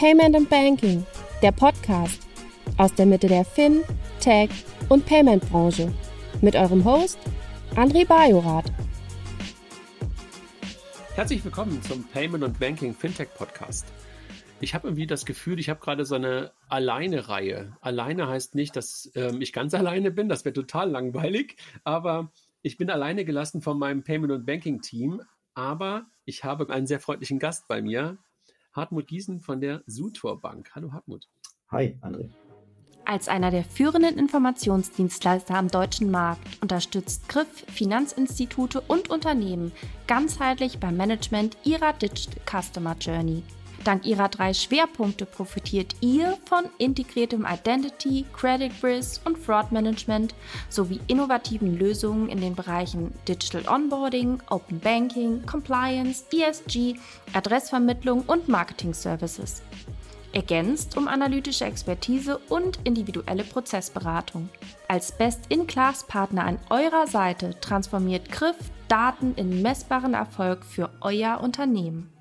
Payment and Banking, der Podcast aus der Mitte der Fin, Tech und Payment Branche mit eurem Host André Bajorath. Herzlich willkommen zum Payment und Banking Fintech Podcast. Ich habe irgendwie das Gefühl, ich habe gerade so eine Alleine-Reihe. Alleine heißt nicht, dass ähm, ich ganz alleine bin, das wäre total langweilig, aber ich bin alleine gelassen von meinem Payment und Banking Team, aber ich habe einen sehr freundlichen Gast bei mir, Hartmut Giesen von der Sutor Bank. Hallo Hartmut. Hi, André. Als einer der führenden Informationsdienstleister am deutschen Markt unterstützt Griff Finanzinstitute und Unternehmen ganzheitlich beim Management ihrer Digital Customer Journey. Dank ihrer drei Schwerpunkte profitiert ihr von integriertem Identity, Credit Risk und Fraud Management sowie innovativen Lösungen in den Bereichen Digital Onboarding, Open Banking, Compliance, ESG, Adressvermittlung und Marketing Services. Ergänzt um analytische Expertise und individuelle Prozessberatung. Als Best-in-Class-Partner an eurer Seite transformiert Griff Daten in messbaren Erfolg für euer Unternehmen.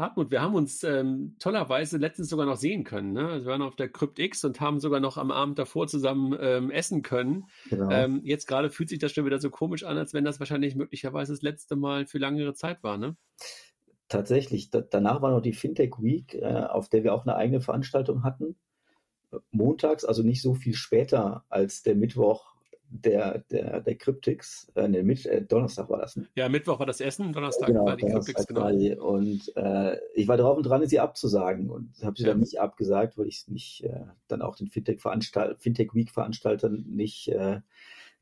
Hartmut, wir haben uns ähm, tollerweise letztens sogar noch sehen können. Ne? Also wir waren auf der CryptX und haben sogar noch am Abend davor zusammen ähm, essen können. Genau. Ähm, jetzt gerade fühlt sich das schon wieder so komisch an, als wenn das wahrscheinlich möglicherweise das letzte Mal für längere Zeit war. Ne? Tatsächlich. Da, danach war noch die Fintech Week, äh, auf der wir auch eine eigene Veranstaltung hatten. Montags, also nicht so viel später als der Mittwoch der, der, der Cryptics, äh, nee, mit, äh, Donnerstag war das. Ne? Ja, Mittwoch war das Essen, Donnerstag genau, war die Cryptics, genau. Und äh, ich war drauf und dran, sie abzusagen und habe sie ja. dann nicht abgesagt, weil ich nicht äh, dann auch den Fintech-Veranstalter, Fintech Week-Veranstaltern nicht, äh,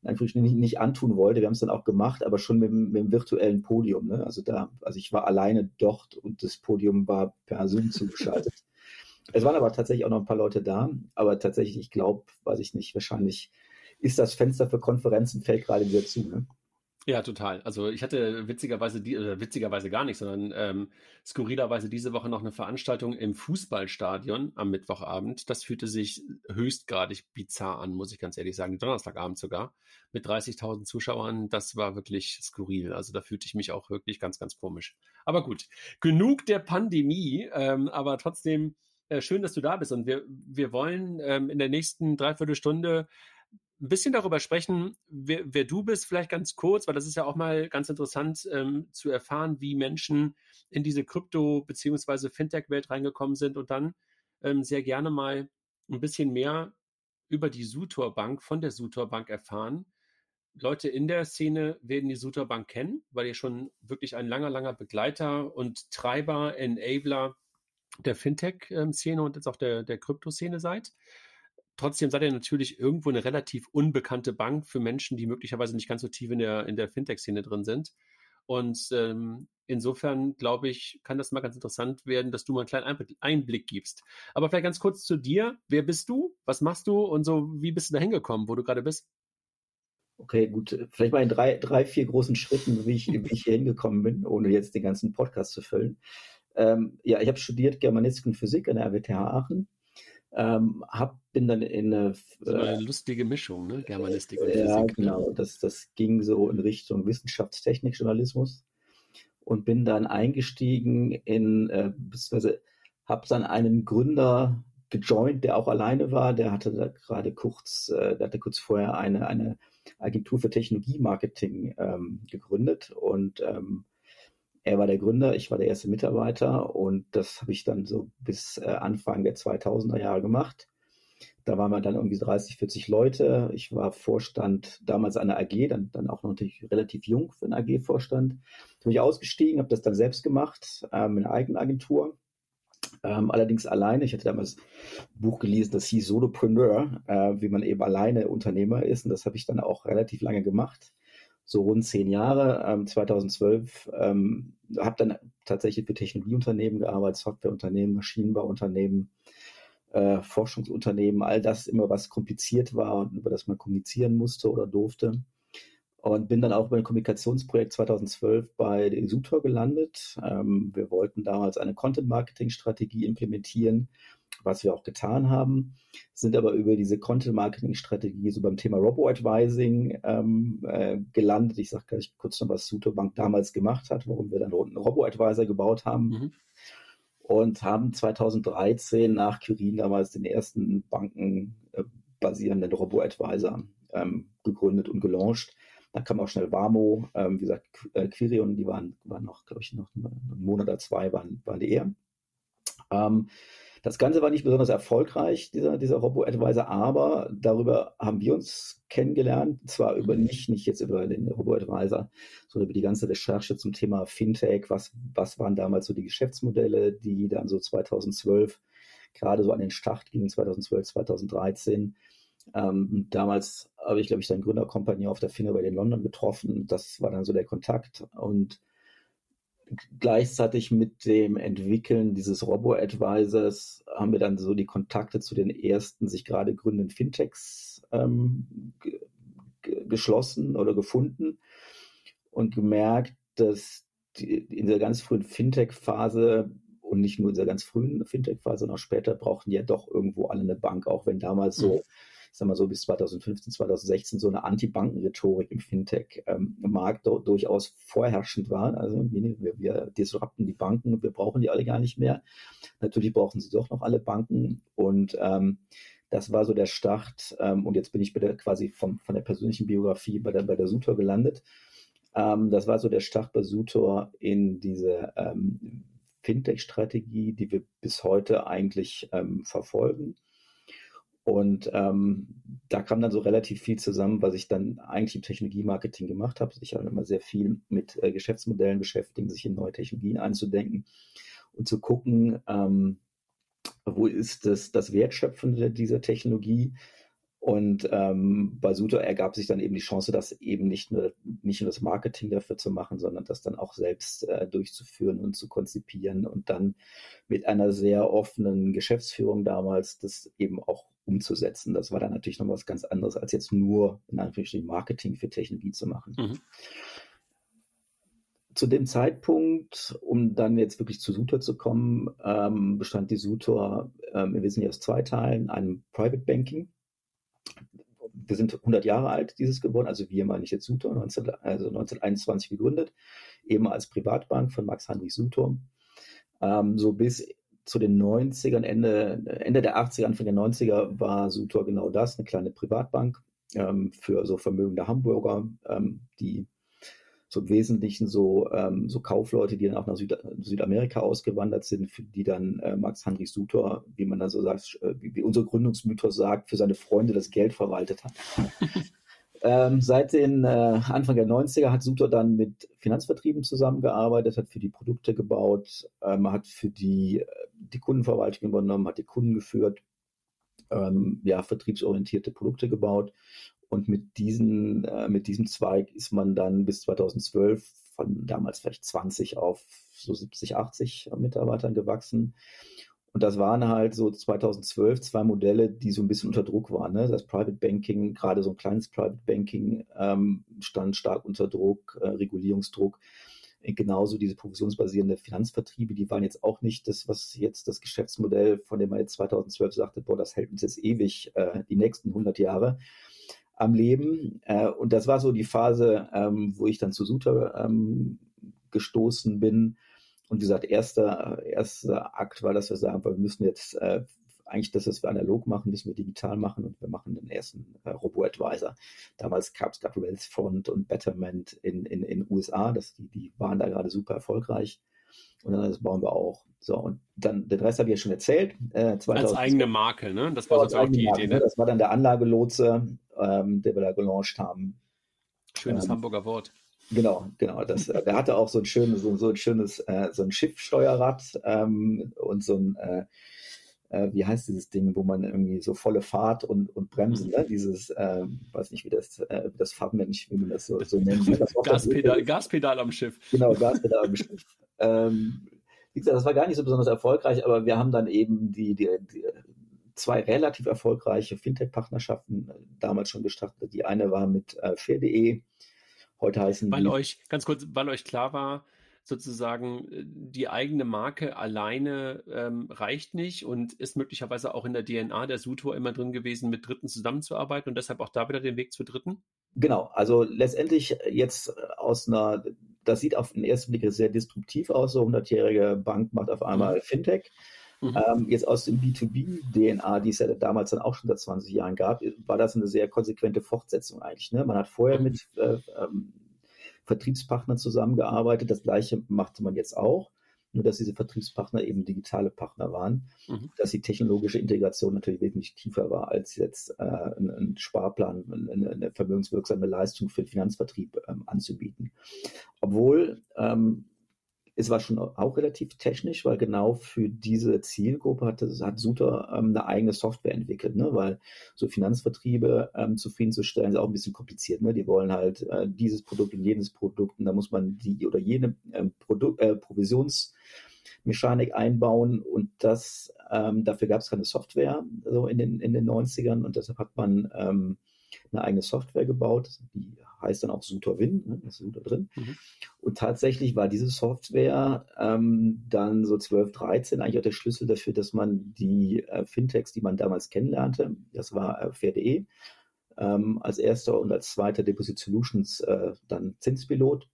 nicht, nicht antun wollte. Wir haben es dann auch gemacht, aber schon mit, mit dem virtuellen Podium. Ne? Also da, also ich war alleine dort und das Podium war per Zoom zugeschaltet. es waren aber tatsächlich auch noch ein paar Leute da, aber tatsächlich, ich glaube, weiß ich nicht, wahrscheinlich ist das Fenster für Konferenzen fällt gerade wieder zu. Ne? Ja, total. Also ich hatte witzigerweise, die, oder witzigerweise gar nicht, sondern ähm, skurrilerweise diese Woche noch eine Veranstaltung im Fußballstadion am Mittwochabend. Das fühlte sich höchstgradig bizarr an, muss ich ganz ehrlich sagen. Donnerstagabend sogar mit 30.000 Zuschauern. Das war wirklich skurril. Also da fühlte ich mich auch wirklich ganz, ganz komisch. Aber gut, genug der Pandemie. Ähm, aber trotzdem äh, schön, dass du da bist. Und wir, wir wollen ähm, in der nächsten Dreiviertelstunde ein bisschen darüber sprechen, wer, wer, du bist, vielleicht ganz kurz, weil das ist ja auch mal ganz interessant ähm, zu erfahren, wie Menschen in diese Krypto- bzw. Fintech-Welt reingekommen sind und dann ähm, sehr gerne mal ein bisschen mehr über die Sutor Bank, von der Sutor Bank erfahren. Leute in der Szene werden die Sutor Bank kennen, weil ihr schon wirklich ein langer, langer Begleiter und Treiber, Enabler der Fintech-Szene und jetzt auch der, der Krypto-Szene seid. Trotzdem seid ihr natürlich irgendwo eine relativ unbekannte Bank für Menschen, die möglicherweise nicht ganz so tief in der, in der Fintech-Szene drin sind. Und ähm, insofern, glaube ich, kann das mal ganz interessant werden, dass du mal einen kleinen Einblick gibst. Aber vielleicht ganz kurz zu dir. Wer bist du? Was machst du? Und so, wie bist du da hingekommen, wo du gerade bist? Okay, gut. Vielleicht mal in drei, drei, vier großen Schritten, wie ich, wie ich hier hingekommen bin, ohne jetzt den ganzen Podcast zu füllen. Ähm, ja, ich habe studiert Germanistik und Physik an der RWTH Aachen ähm, hab, bin dann in eine, war eine lustige Mischung, ne? Germanistik und Physik. Ja, genau. Das, das ging so in Richtung Wissenschaftstechnik, Journalismus und bin dann eingestiegen in, äh, beziehungsweise habe dann einen Gründer gejoint, der auch alleine war. Der hatte da gerade kurz, äh, der hatte kurz vorher eine, eine Agentur für Technologie-Marketing ähm, gegründet und ähm, er war der Gründer, ich war der erste Mitarbeiter und das habe ich dann so bis äh, Anfang der 2000er Jahre gemacht. Da waren wir dann irgendwie 30, 40 Leute. Ich war Vorstand damals einer AG, dann, dann auch noch natürlich relativ jung für einen AG-Vorstand. Bin ich ausgestiegen, habe das dann selbst gemacht, ähm, in einer eigenen Agentur. Ähm, allerdings alleine. Ich hatte damals ein Buch gelesen, das hieß Solopreneur, äh, wie man eben alleine Unternehmer ist. Und das habe ich dann auch relativ lange gemacht so rund zehn Jahre. Ähm, 2012 ähm, habe dann tatsächlich für Technologieunternehmen gearbeitet, Softwareunternehmen, Maschinenbauunternehmen, äh, Forschungsunternehmen, all das immer, was kompliziert war und über das man kommunizieren musste oder durfte. Und bin dann auch über ein Kommunikationsprojekt 2012 bei der Sutor gelandet. Ähm, wir wollten damals eine Content-Marketing-Strategie implementieren, was wir auch getan haben, sind aber über diese Content-Marketing-Strategie so beim Thema Robo-Advising ähm, äh, gelandet. Ich sage gleich kurz noch, was Sutor Bank damals gemacht hat, warum wir dann einen Robo-Advisor gebaut haben. Mhm. und haben 2013 nach Quirin damals den ersten bankenbasierenden Robo-Advisor ähm, gegründet und gelauncht. Dann kam auch schnell Wamo, ähm, wie gesagt, äh, Quirion, die waren, waren noch, glaube ich, noch einen Monat oder zwei waren, waren die eher. Ähm, das Ganze war nicht besonders erfolgreich, dieser, dieser Robo-Advisor, aber darüber haben wir uns kennengelernt. Zwar über mhm. nicht, nicht jetzt über den Robo-Advisor, sondern über die ganze Recherche zum Thema Fintech. Was, was waren damals so die Geschäftsmodelle, die dann so 2012 gerade so an den Start gingen, 2012, 2013. Ähm, damals habe ich, glaube ich, seinen Gründerkompanie auf der Finnerbay in London getroffen. Das war dann so der Kontakt. Und gleichzeitig mit dem Entwickeln dieses Robo-Advisors haben wir dann so die Kontakte zu den ersten sich gerade gründenden Fintechs ähm, geschlossen oder gefunden und gemerkt, dass in der ganz frühen Fintech-Phase und nicht nur in dieser ganz frühen Fintech-Phase, sondern auch später brauchten ja doch irgendwo alle eine Bank, auch wenn damals so mhm ich sag mal so bis 2015, 2016 so eine Anti-Banken-Rhetorik im Fintech-Markt ähm, durchaus vorherrschend war. Also wir, wir disrupten die Banken, wir brauchen die alle gar nicht mehr. Natürlich brauchen sie doch noch alle Banken und ähm, das war so der Start. Ähm, und jetzt bin ich der, quasi vom, von der persönlichen Biografie bei der, bei der Sutor gelandet. Ähm, das war so der Start bei Sutor in diese ähm, Fintech-Strategie, die wir bis heute eigentlich ähm, verfolgen. Und ähm, da kam dann so relativ viel zusammen, was ich dann eigentlich im Technologie-Marketing gemacht habe. Ich habe immer sehr viel mit äh, Geschäftsmodellen beschäftigt, sich in neue Technologien einzudenken und zu gucken, ähm, wo ist das, das Wertschöpfende dieser Technologie. Und ähm, bei Suto ergab sich dann eben die Chance, das eben nicht nur, nicht nur das Marketing dafür zu machen, sondern das dann auch selbst äh, durchzuführen und zu konzipieren und dann mit einer sehr offenen Geschäftsführung damals das eben auch umzusetzen. Das war dann natürlich noch was ganz anderes, als jetzt nur in Anführungsstrichen Marketing für Technologie zu machen. Mhm. Zu dem Zeitpunkt, um dann jetzt wirklich zu Sutor zu kommen, ähm, bestand die Sutor ähm, im Wesentlichen aus zwei Teilen, einem Private Banking. Wir sind 100 Jahre alt, dieses geworden, also wir meine ich jetzt Sutor, 19, also 1921 gegründet, eben als Privatbank von Max Heinrich Sutor. Ähm, so bis zu den 90ern, Ende, Ende der 80er, Anfang der 90er war Sutor genau das, eine kleine Privatbank ähm, für so vermögende Hamburger, ähm, die so im Wesentlichen so, ähm, so Kaufleute, die dann auch nach Süd Südamerika ausgewandert sind, die dann äh, Max Heinrich Sutor, wie man dann so sagt, äh, wie, wie unser Gründungsmythos sagt, für seine Freunde das Geld verwaltet hat. Ähm, seit den äh, Anfang der 90er hat Sutor dann mit Finanzvertrieben zusammengearbeitet, hat für die Produkte gebaut, ähm, hat für die, die Kundenverwaltung übernommen, hat die Kunden geführt, ähm, ja, vertriebsorientierte Produkte gebaut. Und mit, diesen, äh, mit diesem Zweig ist man dann bis 2012 von damals vielleicht 20 auf so 70, 80 Mitarbeitern gewachsen. Und das waren halt so 2012 zwei Modelle, die so ein bisschen unter Druck waren. Ne? Das Private Banking, gerade so ein kleines Private Banking, ähm, stand stark unter Druck, äh, Regulierungsdruck. Genauso diese provisionsbasierende Finanzvertriebe, die waren jetzt auch nicht das, was jetzt das Geschäftsmodell, von dem man jetzt 2012 sagte, boah, das hält uns jetzt ewig äh, die nächsten 100 Jahre am Leben. Äh, und das war so die Phase, ähm, wo ich dann zu Suter ähm, gestoßen bin und wie gesagt, erster, erster Akt war, dass wir sagen, wir müssen jetzt äh, eigentlich das, was wir analog machen, müssen wir digital machen und wir machen den ersten äh, Robo-Advisor. Damals gab es gerade Wealthfront und Betterment in den in, in USA, das, die, die waren da gerade super erfolgreich. Und dann das bauen wir auch. So, und dann, den Rest habe ich ja schon erzählt. Äh, 2000, als eigene Marke, ne? Das war sozusagen auch die Marke, Idee, ne? Das war dann der Anlagelotse, ähm, der wir da gelauncht haben. Schönes ähm, Hamburger Wort. Genau, genau. Das, äh, der hatte auch so ein schönes, so, so ein schönes, äh, so ein Schiffsteuerrad ähm, und so ein, äh, äh, wie heißt dieses Ding, wo man irgendwie so volle Fahrt und, und Bremsen, ne? Dieses, äh, weiß nicht, wie das, äh, das Farbmensch, wie man das so, so nennt. Ne? Das Gaspedal, Gaspedal am Schiff. Genau, Gaspedal am Schiff. Ähm, wie gesagt, das war gar nicht so besonders erfolgreich, aber wir haben dann eben die, die, die zwei relativ erfolgreiche Fintech-Partnerschaften damals schon gestartet. Die eine war mit äh, Fair.de, Heute heißen weil die. euch, ganz kurz, weil euch klar war, sozusagen äh, die eigene Marke alleine ähm, reicht nicht und ist möglicherweise auch in der DNA der Sutor immer drin gewesen, mit Dritten zusammenzuarbeiten und deshalb auch da wieder den Weg zu Dritten? Genau, also letztendlich jetzt aus einer das sieht auf den ersten Blick sehr disruptiv aus. So 100-jährige Bank macht auf einmal mhm. Fintech. Mhm. Ähm, jetzt aus dem B2B-DNA, die es ja damals dann auch schon seit 20 Jahren gab, war das eine sehr konsequente Fortsetzung eigentlich. Ne? Man hat vorher mhm. mit äh, ähm, Vertriebspartnern zusammengearbeitet, das gleiche machte man jetzt auch nur dass diese Vertriebspartner eben digitale Partner waren, mhm. dass die technologische Integration natürlich wesentlich tiefer war, als jetzt äh, ein, ein, Sparplan, eine, eine, vermögenswirksame Leistung für den Finanzvertrieb ähm, anzubieten. Obwohl ähm, es war schon auch relativ technisch, weil genau für diese Zielgruppe hat, hat Suter ähm, eine eigene Software entwickelt, ne? weil so Finanzvertriebe ähm, zufriedenzustellen ist auch ein bisschen kompliziert. Ne? Die wollen halt äh, dieses Produkt und jenes Produkt und da muss man die oder jene ähm, Produkt, äh, Provisionsmechanik einbauen und das, ähm, dafür gab es keine Software so in den, in den 90ern und deshalb hat man ähm, eine eigene Software gebaut, die heißt dann auch Win, ne, ist Suter drin. Mhm. Und tatsächlich war diese Software ähm, dann so 12, 13 eigentlich auch der Schlüssel dafür, dass man die äh, Fintechs, die man damals kennenlernte, das war äh, Fair.de, ähm, als erster und als zweiter Deposit Solutions äh, dann Zinspilot.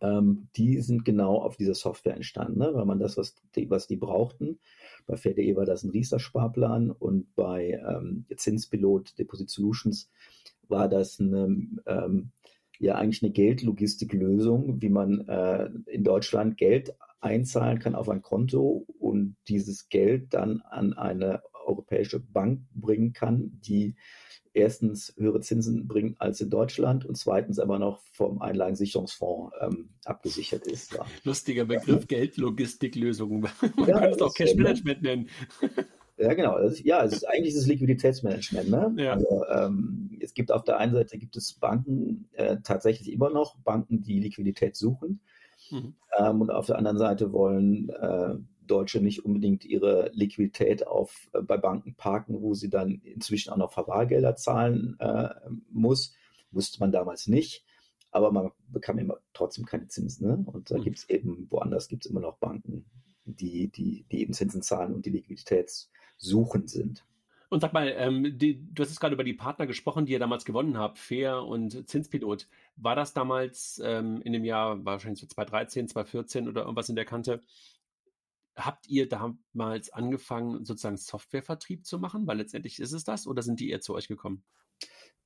Ähm, die sind genau auf dieser Software entstanden, ne? weil man das, was die, was die brauchten, bei Fair.de war das ein Riester-Sparplan und bei ähm, Zinspilot Deposit Solutions war das eine, ähm, ja eigentlich eine Geldlogistiklösung, wie man äh, in Deutschland Geld einzahlen kann auf ein Konto und dieses Geld dann an eine europäische Bank bringen kann, die erstens höhere Zinsen bringt als in Deutschland und zweitens aber noch vom Einlagensicherungsfonds ähm, abgesichert ist. Ja. Lustiger Begriff, ja. Geldlogistiklösung. Man ja, kann es auch Cash Management nennen. Ja, genau. Ist, ja, es ist eigentlich das Liquiditätsmanagement. Ne? Ja. Also, ähm, es gibt auf der einen Seite gibt es Banken äh, tatsächlich immer noch Banken, die Liquidität suchen. Mhm. Ähm, und auf der anderen Seite wollen äh, Deutsche nicht unbedingt ihre Liquidität auf, äh, bei Banken parken, wo sie dann inzwischen auch noch Verwahrgelder zahlen äh, muss. Wusste man damals nicht. Aber man bekam immer trotzdem keine Zinsen. Ne? Und da mhm. gibt es eben, woanders gibt es immer noch Banken, die, die, die eben Zinsen zahlen und die Liquiditätssuchen sind. Und sag mal, ähm, die, du hast jetzt gerade über die Partner gesprochen, die ihr damals gewonnen habt, Fair und Zinspilot. War das damals ähm, in dem Jahr, wahrscheinlich so 2013, 2014 oder irgendwas in der Kante? Habt ihr damals angefangen, sozusagen Softwarevertrieb zu machen? Weil letztendlich ist es das oder sind die eher zu euch gekommen?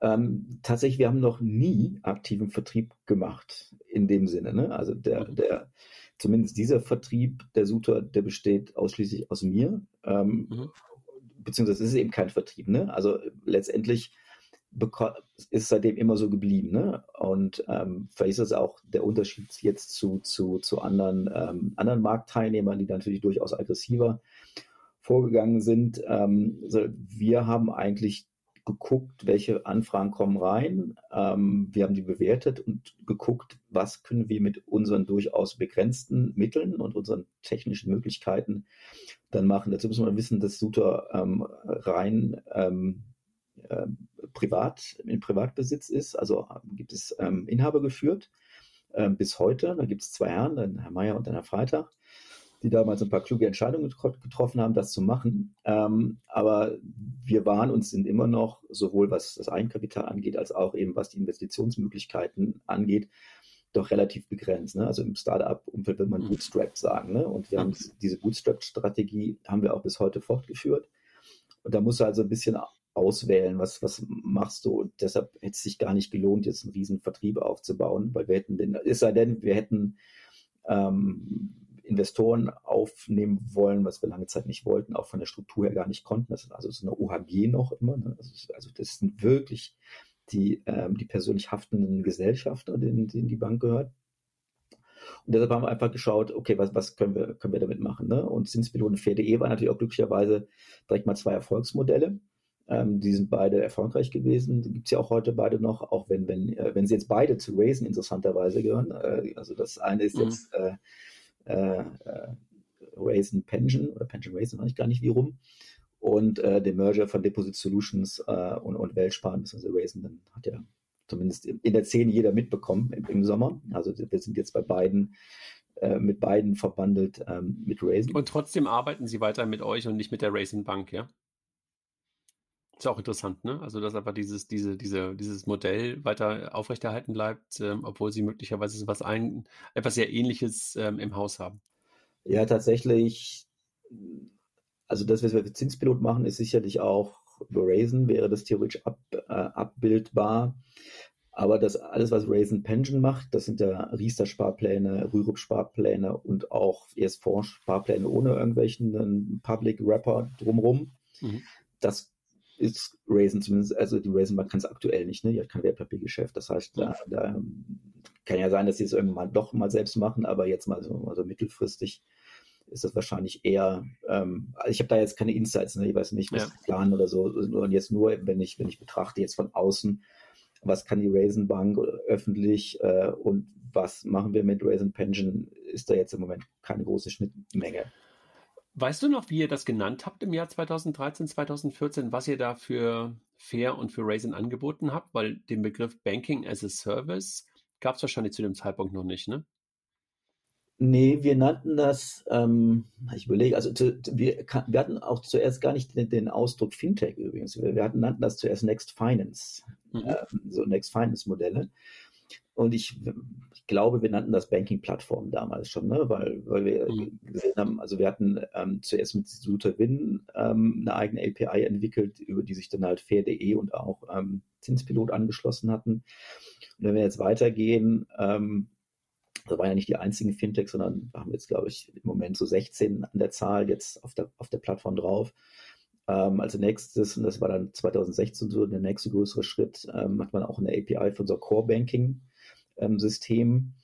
Ähm, tatsächlich, wir haben noch nie aktiven Vertrieb gemacht in dem Sinne. Ne? Also der, mhm. der, zumindest dieser Vertrieb, der Suter, der besteht ausschließlich aus mir. Ähm, mhm. Beziehungsweise es ist eben kein Vertrieb. Ne? Also letztendlich ist es seitdem immer so geblieben. Ne? Und ähm, vielleicht ist das auch der Unterschied jetzt zu, zu, zu anderen, ähm, anderen Marktteilnehmern, die natürlich durchaus aggressiver vorgegangen sind. Ähm, also wir haben eigentlich geguckt, welche Anfragen kommen rein. Ähm, wir haben die bewertet und geguckt, was können wir mit unseren durchaus begrenzten Mitteln und unseren technischen Möglichkeiten dann machen. Dazu muss man wissen, dass Suter ähm, rein ähm, äh, privat, in Privatbesitz ist. Also ähm, gibt es ähm, Inhaber geführt ähm, bis heute. Da gibt es zwei Herren, den Herr Meier und den Herr Freitag die damals ein paar kluge Entscheidungen getroffen haben, das zu machen. Ähm, aber wir waren und sind immer noch, sowohl was das Eigenkapital angeht, als auch eben was die Investitionsmöglichkeiten angeht, doch relativ begrenzt. Ne? Also im Startup-Umfeld würde man mhm. Bootstrap sagen. Ne? Und wir haben diese Bootstrap-Strategie haben wir auch bis heute fortgeführt. Und da musst du also ein bisschen auswählen, was, was machst du. Und deshalb hätte es sich gar nicht gelohnt, jetzt einen riesen Vertrieb aufzubauen, weil wir hätten den, es sei denn, wir hätten ähm, Investoren aufnehmen wollen, was wir lange Zeit nicht wollten, auch von der Struktur her gar nicht konnten. Das ist also so eine OHG noch immer. Ne? Also, also, das sind wirklich die, ähm, die persönlich haftenden Gesellschafter, denen, denen die Bank gehört. Und deshalb haben wir einfach geschaut, okay, was, was können, wir, können wir damit machen? Ne? Und Zinspilot und Fair.de waren natürlich auch glücklicherweise direkt mal zwei Erfolgsmodelle. Ähm, die sind beide erfolgreich gewesen. Gibt es ja auch heute beide noch, auch wenn, wenn, äh, wenn sie jetzt beide zu Raisen interessanterweise gehören. Äh, also das eine ist mhm. jetzt äh, äh, äh, Raisin Pension oder Pension Raisin, weiß ich gar nicht wie rum. Und äh, den Merger von Deposit Solutions äh, und, und Weltsparen, bzw. Raisin, dann hat ja zumindest in der Szene jeder mitbekommen im, im Sommer. Also wir sind jetzt bei beiden äh, mit beiden verbandelt ähm, mit Raisin. Und trotzdem arbeiten Sie weiter mit euch und nicht mit der Raisin Bank, ja? Ist auch interessant, ne? Also, dass einfach dieses, diese, diese, dieses Modell weiter aufrechterhalten bleibt, ähm, obwohl sie möglicherweise was ein, etwas sehr Ähnliches ähm, im Haus haben. Ja, tatsächlich. Also das, was wir für Zinspilot machen, ist sicherlich auch über Raisin wäre das theoretisch ab, äh, abbildbar. Aber das alles, was Raisin Pension macht, das sind ja Riester-Sparpläne, Rürup-Sparpläne und auch ES-Fonds-Sparpläne ohne irgendwelchen Public Rapper drumherum. Mhm. Das ist Raisin zumindest, also die Raisin Bank kann es aktuell nicht, ne? Die hat kein Wertpapiergeschäft. Das heißt, da, da, kann ja sein, dass sie es irgendwann doch mal selbst machen, aber jetzt mal so, mal so mittelfristig ist das wahrscheinlich eher, ähm, also ich habe da jetzt keine Insights, ne? ich weiß nicht, was ja. planen oder so. Und jetzt nur, wenn ich, wenn ich betrachte jetzt von außen, was kann die Raisin Bank öffentlich äh, und was machen wir mit Raisin Pension, ist da jetzt im Moment keine große Schnittmenge. Weißt du noch, wie ihr das genannt habt im Jahr 2013, 2014, was ihr da für Fair und für Raisin angeboten habt? Weil den Begriff Banking as a Service gab es wahrscheinlich zu dem Zeitpunkt noch nicht, ne? Nee, wir nannten das, ähm, ich überlege, also zu, wir, wir, hatten auch zuerst gar nicht den, den Ausdruck Fintech übrigens. Wir, wir, hatten, nannten das zuerst Next Finance, mhm. ähm, so Next Finance Modelle. Und ich, ich, glaube, wir nannten das Banking-Plattform damals schon, ne? weil, weil wir mhm. gesehen haben, also wir hatten ähm, zuerst mit Win ähm, eine eigene API entwickelt, über die sich dann halt Fair.de und auch ähm, Zinspilot angeschlossen hatten. Und wenn wir jetzt weitergehen, ähm, das waren ja nicht die einzigen Fintechs, sondern haben jetzt, glaube ich, im Moment so 16 an der Zahl jetzt auf der, auf der Plattform drauf. Ähm, als nächstes, und das war dann 2016 so der nächste größere Schritt, ähm, hat man auch eine API für unser Core Banking ähm, System.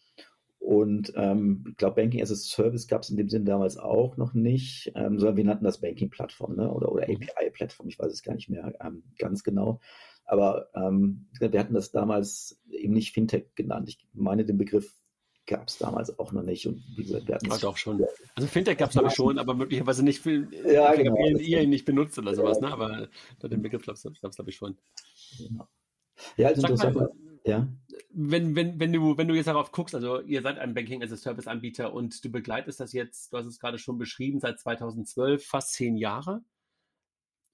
Und ähm, ich glaube, Banking as a Service gab es in dem Sinne damals auch noch nicht, ähm, sondern wir nannten das Banking-Plattform ne? oder, oder mhm. API-Plattform, ich weiß es gar nicht mehr ähm, ganz genau. Aber ähm, wir hatten das damals eben nicht Fintech genannt. Ich meine den Begriff gab es damals auch noch nicht. Und wie gesagt, wir hatten es. doch schon. Also Fintech gab es glaube ich schon, aber möglicherweise nicht viel, ja, genau. ihr ihn nicht benutzt oder sowas, ne? Aber den Begriff gab es glaube ich schon. Genau. Ja, also interessant. Mal, ja. Wenn, wenn, wenn, du, wenn du jetzt darauf guckst, also ihr seid ein Banking as a Service Anbieter und du begleitest das jetzt, du hast es gerade schon beschrieben, seit 2012, fast zehn Jahre.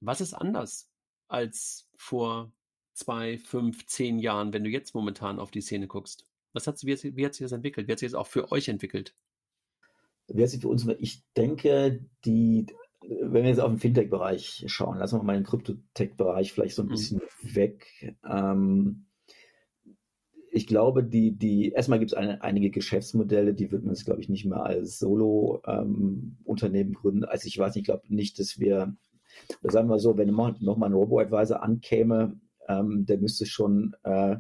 Was ist anders als vor zwei, fünf, zehn Jahren, wenn du jetzt momentan auf die Szene guckst? Was hat, wie, wie hat sich das entwickelt? Wie hat sich das auch für euch entwickelt? Wie hat sich für uns, ich denke, die, wenn wir jetzt auf den Fintech-Bereich schauen, lassen wir mal den Kryptotech-Bereich vielleicht so ein mhm. bisschen weg. Ähm, ich glaube, die, die, erstmal gibt es eine, einige Geschäftsmodelle, die wird man jetzt, glaube ich, nicht mehr als Solo-Unternehmen ähm, gründen. Also ich weiß nicht, ich glaube nicht, dass wir, oder sagen wir so, wenn noch mal ein Robo-Advisor ankäme, ähm, der müsste schon äh,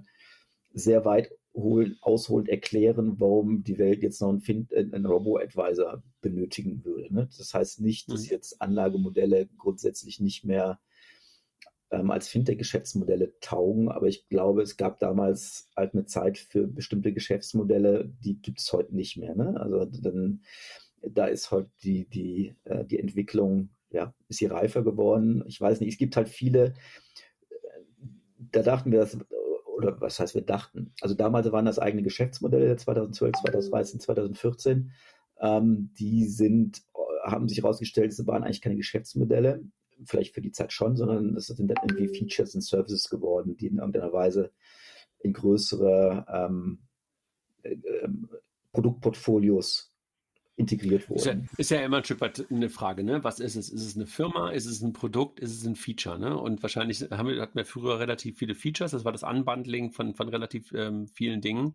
sehr weit holen, ausholend erklären, warum die Welt jetzt noch einen, äh, einen Robo-Advisor benötigen würde. Ne? Das heißt nicht, dass mhm. jetzt Anlagemodelle grundsätzlich nicht mehr ähm, als Fintech-Geschäftsmodelle taugen, aber ich glaube, es gab damals halt eine Zeit für bestimmte Geschäftsmodelle, die gibt es heute nicht mehr. Ne? Also dann, da ist heute die, die, äh, die Entwicklung, ja, ist sie reifer geworden. Ich weiß nicht, es gibt halt viele, äh, da dachten wir, dass oder was heißt wir dachten? Also damals waren das eigene Geschäftsmodelle 2012, 2013, 2014. Ähm, die sind, haben sich herausgestellt, es waren eigentlich keine Geschäftsmodelle, vielleicht für die Zeit schon, sondern es sind dann irgendwie Features und Services geworden, die in irgendeiner Weise in größere ähm, äh, ähm, Produktportfolios integriert wurden. Ist ja, ist ja, immer ein Stück weit eine Frage, ne? Was ist es? Ist es eine Firma? Ist es ein Produkt? Ist es ein Feature? Ne? Und wahrscheinlich haben wir, hatten wir früher relativ viele Features. Das war das Unbundling von, von relativ ähm, vielen Dingen.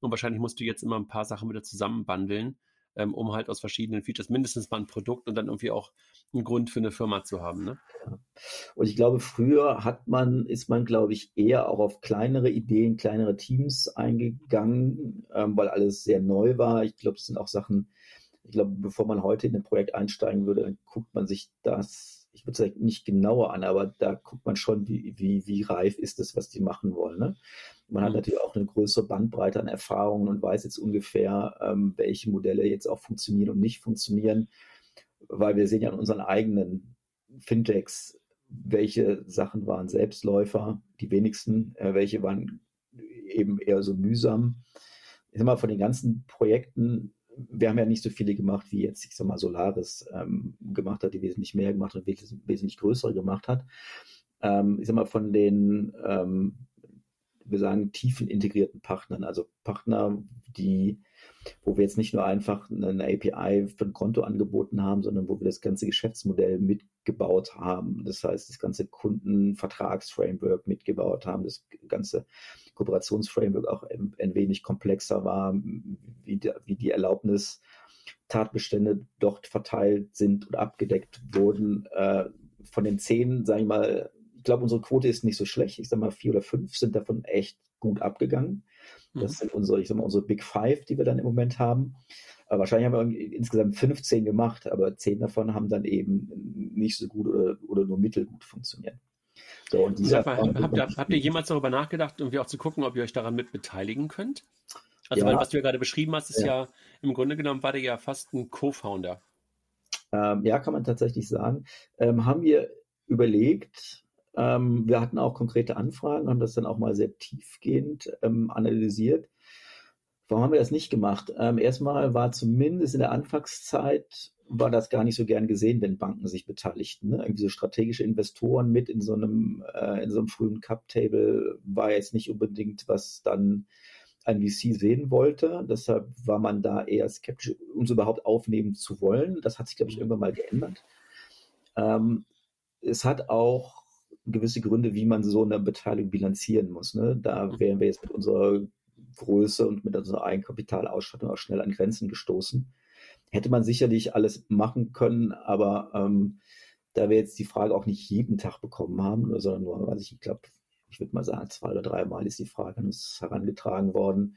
Und wahrscheinlich musst du jetzt immer ein paar Sachen wieder zusammenbundeln, ähm, um halt aus verschiedenen Features mindestens mal ein Produkt und dann irgendwie auch einen Grund für eine Firma zu haben. Ne? Und ich glaube, früher hat man, ist man, glaube ich, eher auch auf kleinere Ideen, kleinere Teams eingegangen, ähm, weil alles sehr neu war. Ich glaube, es sind auch Sachen, ich glaube, bevor man heute in ein Projekt einsteigen würde, dann guckt man sich das, ich würde sagen, nicht genauer an, aber da guckt man schon, wie, wie, wie reif ist das, was die machen wollen. Ne? Man mhm. hat natürlich auch eine größere Bandbreite an Erfahrungen und weiß jetzt ungefähr, ähm, welche Modelle jetzt auch funktionieren und nicht funktionieren, weil wir sehen ja an unseren eigenen Fintechs, welche Sachen waren Selbstläufer, die wenigsten, äh, welche waren eben eher so mühsam. Ich sag mal, von den ganzen Projekten wir haben ja nicht so viele gemacht, wie jetzt, ich sag mal, Solaris ähm, gemacht hat, die wesentlich mehr gemacht und wesentlich, wesentlich größere gemacht hat. ähm, ich sag mal, von den, ähm, wir sagen, tiefen integrierten Partnern, also Partner, die wo wir jetzt nicht nur einfach eine API für ein Konto angeboten haben, sondern wo wir das ganze Geschäftsmodell mitgebaut haben. Das heißt, das ganze Kundenvertragsframework mitgebaut haben, das ganze Kooperationsframework auch ein, ein wenig komplexer war, wie, die, wie die Erlaubnis Tatbestände dort verteilt sind und abgedeckt wurden. Äh, von den zehn, sage ich mal, ich glaube, unsere Quote ist nicht so schlecht. Ich sage mal, vier oder fünf sind davon echt gut abgegangen. Das mhm. sind unsere, ich sag mal, unsere Big Five, die wir dann im Moment haben. Aber wahrscheinlich haben wir insgesamt 15 gemacht, aber 10 davon haben dann eben nicht so gut oder, oder nur mittelgut funktioniert. So, und Sag mal, habt, ihr, habt ihr jemals darüber nachgedacht, irgendwie auch zu gucken, ob ihr euch daran mit beteiligen könnt? Also, ja. weil, was du ja gerade beschrieben hast, ist ja. ja im Grunde genommen war der ja fast ein Co-Founder. Ähm, ja, kann man tatsächlich sagen. Ähm, haben wir überlegt, ähm, wir hatten auch konkrete Anfragen, haben das dann auch mal sehr tiefgehend ähm, analysiert. Warum haben wir das nicht gemacht? Ähm, erstmal war zumindest in der Anfangszeit war das gar nicht so gern gesehen, wenn Banken sich beteiligten. Ne? Irgendwie so strategische Investoren mit in so einem, äh, in so einem frühen Cup-Table war jetzt nicht unbedingt, was dann ein VC sehen wollte. Deshalb war man da eher skeptisch, uns überhaupt aufnehmen zu wollen. Das hat sich, glaube ich, irgendwann mal geändert. Ähm, es hat auch gewisse Gründe, wie man so eine Beteiligung bilanzieren muss. Ne? Da wären wir jetzt mit unserer Größe und mit unserer Eigenkapitalausstattung auch schnell an Grenzen gestoßen. Hätte man sicherlich alles machen können, aber ähm, da wir jetzt die Frage auch nicht jeden Tag bekommen haben, sondern nur, weiß ich, ich glaube, ich würde mal sagen, zwei oder dreimal ist die Frage an uns herangetragen worden.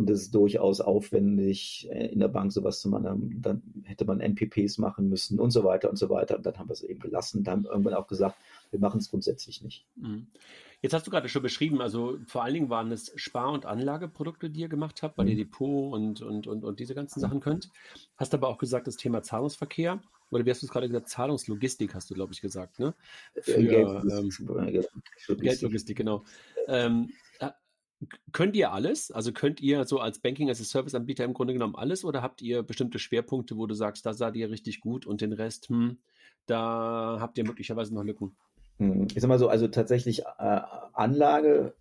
Und es ist durchaus aufwendig, äh, in der Bank sowas zu machen. Dann hätte man NPPs machen müssen und so weiter und so weiter. Und dann haben wir es eben gelassen. Dann irgendwann auch gesagt, wir machen es grundsätzlich nicht. Mhm. Jetzt hast du gerade schon beschrieben, also vor allen Dingen waren es Spar- und Anlageprodukte, die ihr gemacht habt, weil mhm. ihr Depot und, und, und, und diese ganzen Sachen könnt. Hast aber auch gesagt, das Thema Zahlungsverkehr, oder wie hast du es gerade gesagt, Zahlungslogistik hast du, glaube ich, gesagt, ne? Äh, Für, Geldlogistik, ähm, Geldlogistik genau. Ähm, äh, könnt ihr alles? Also könnt ihr so als Banking as a Service Anbieter im Grunde genommen alles oder habt ihr bestimmte Schwerpunkte, wo du sagst, da seid ihr richtig gut und den Rest, hm, da habt ihr möglicherweise noch Lücken? Hm, ich sag mal so, also tatsächlich äh, Anlage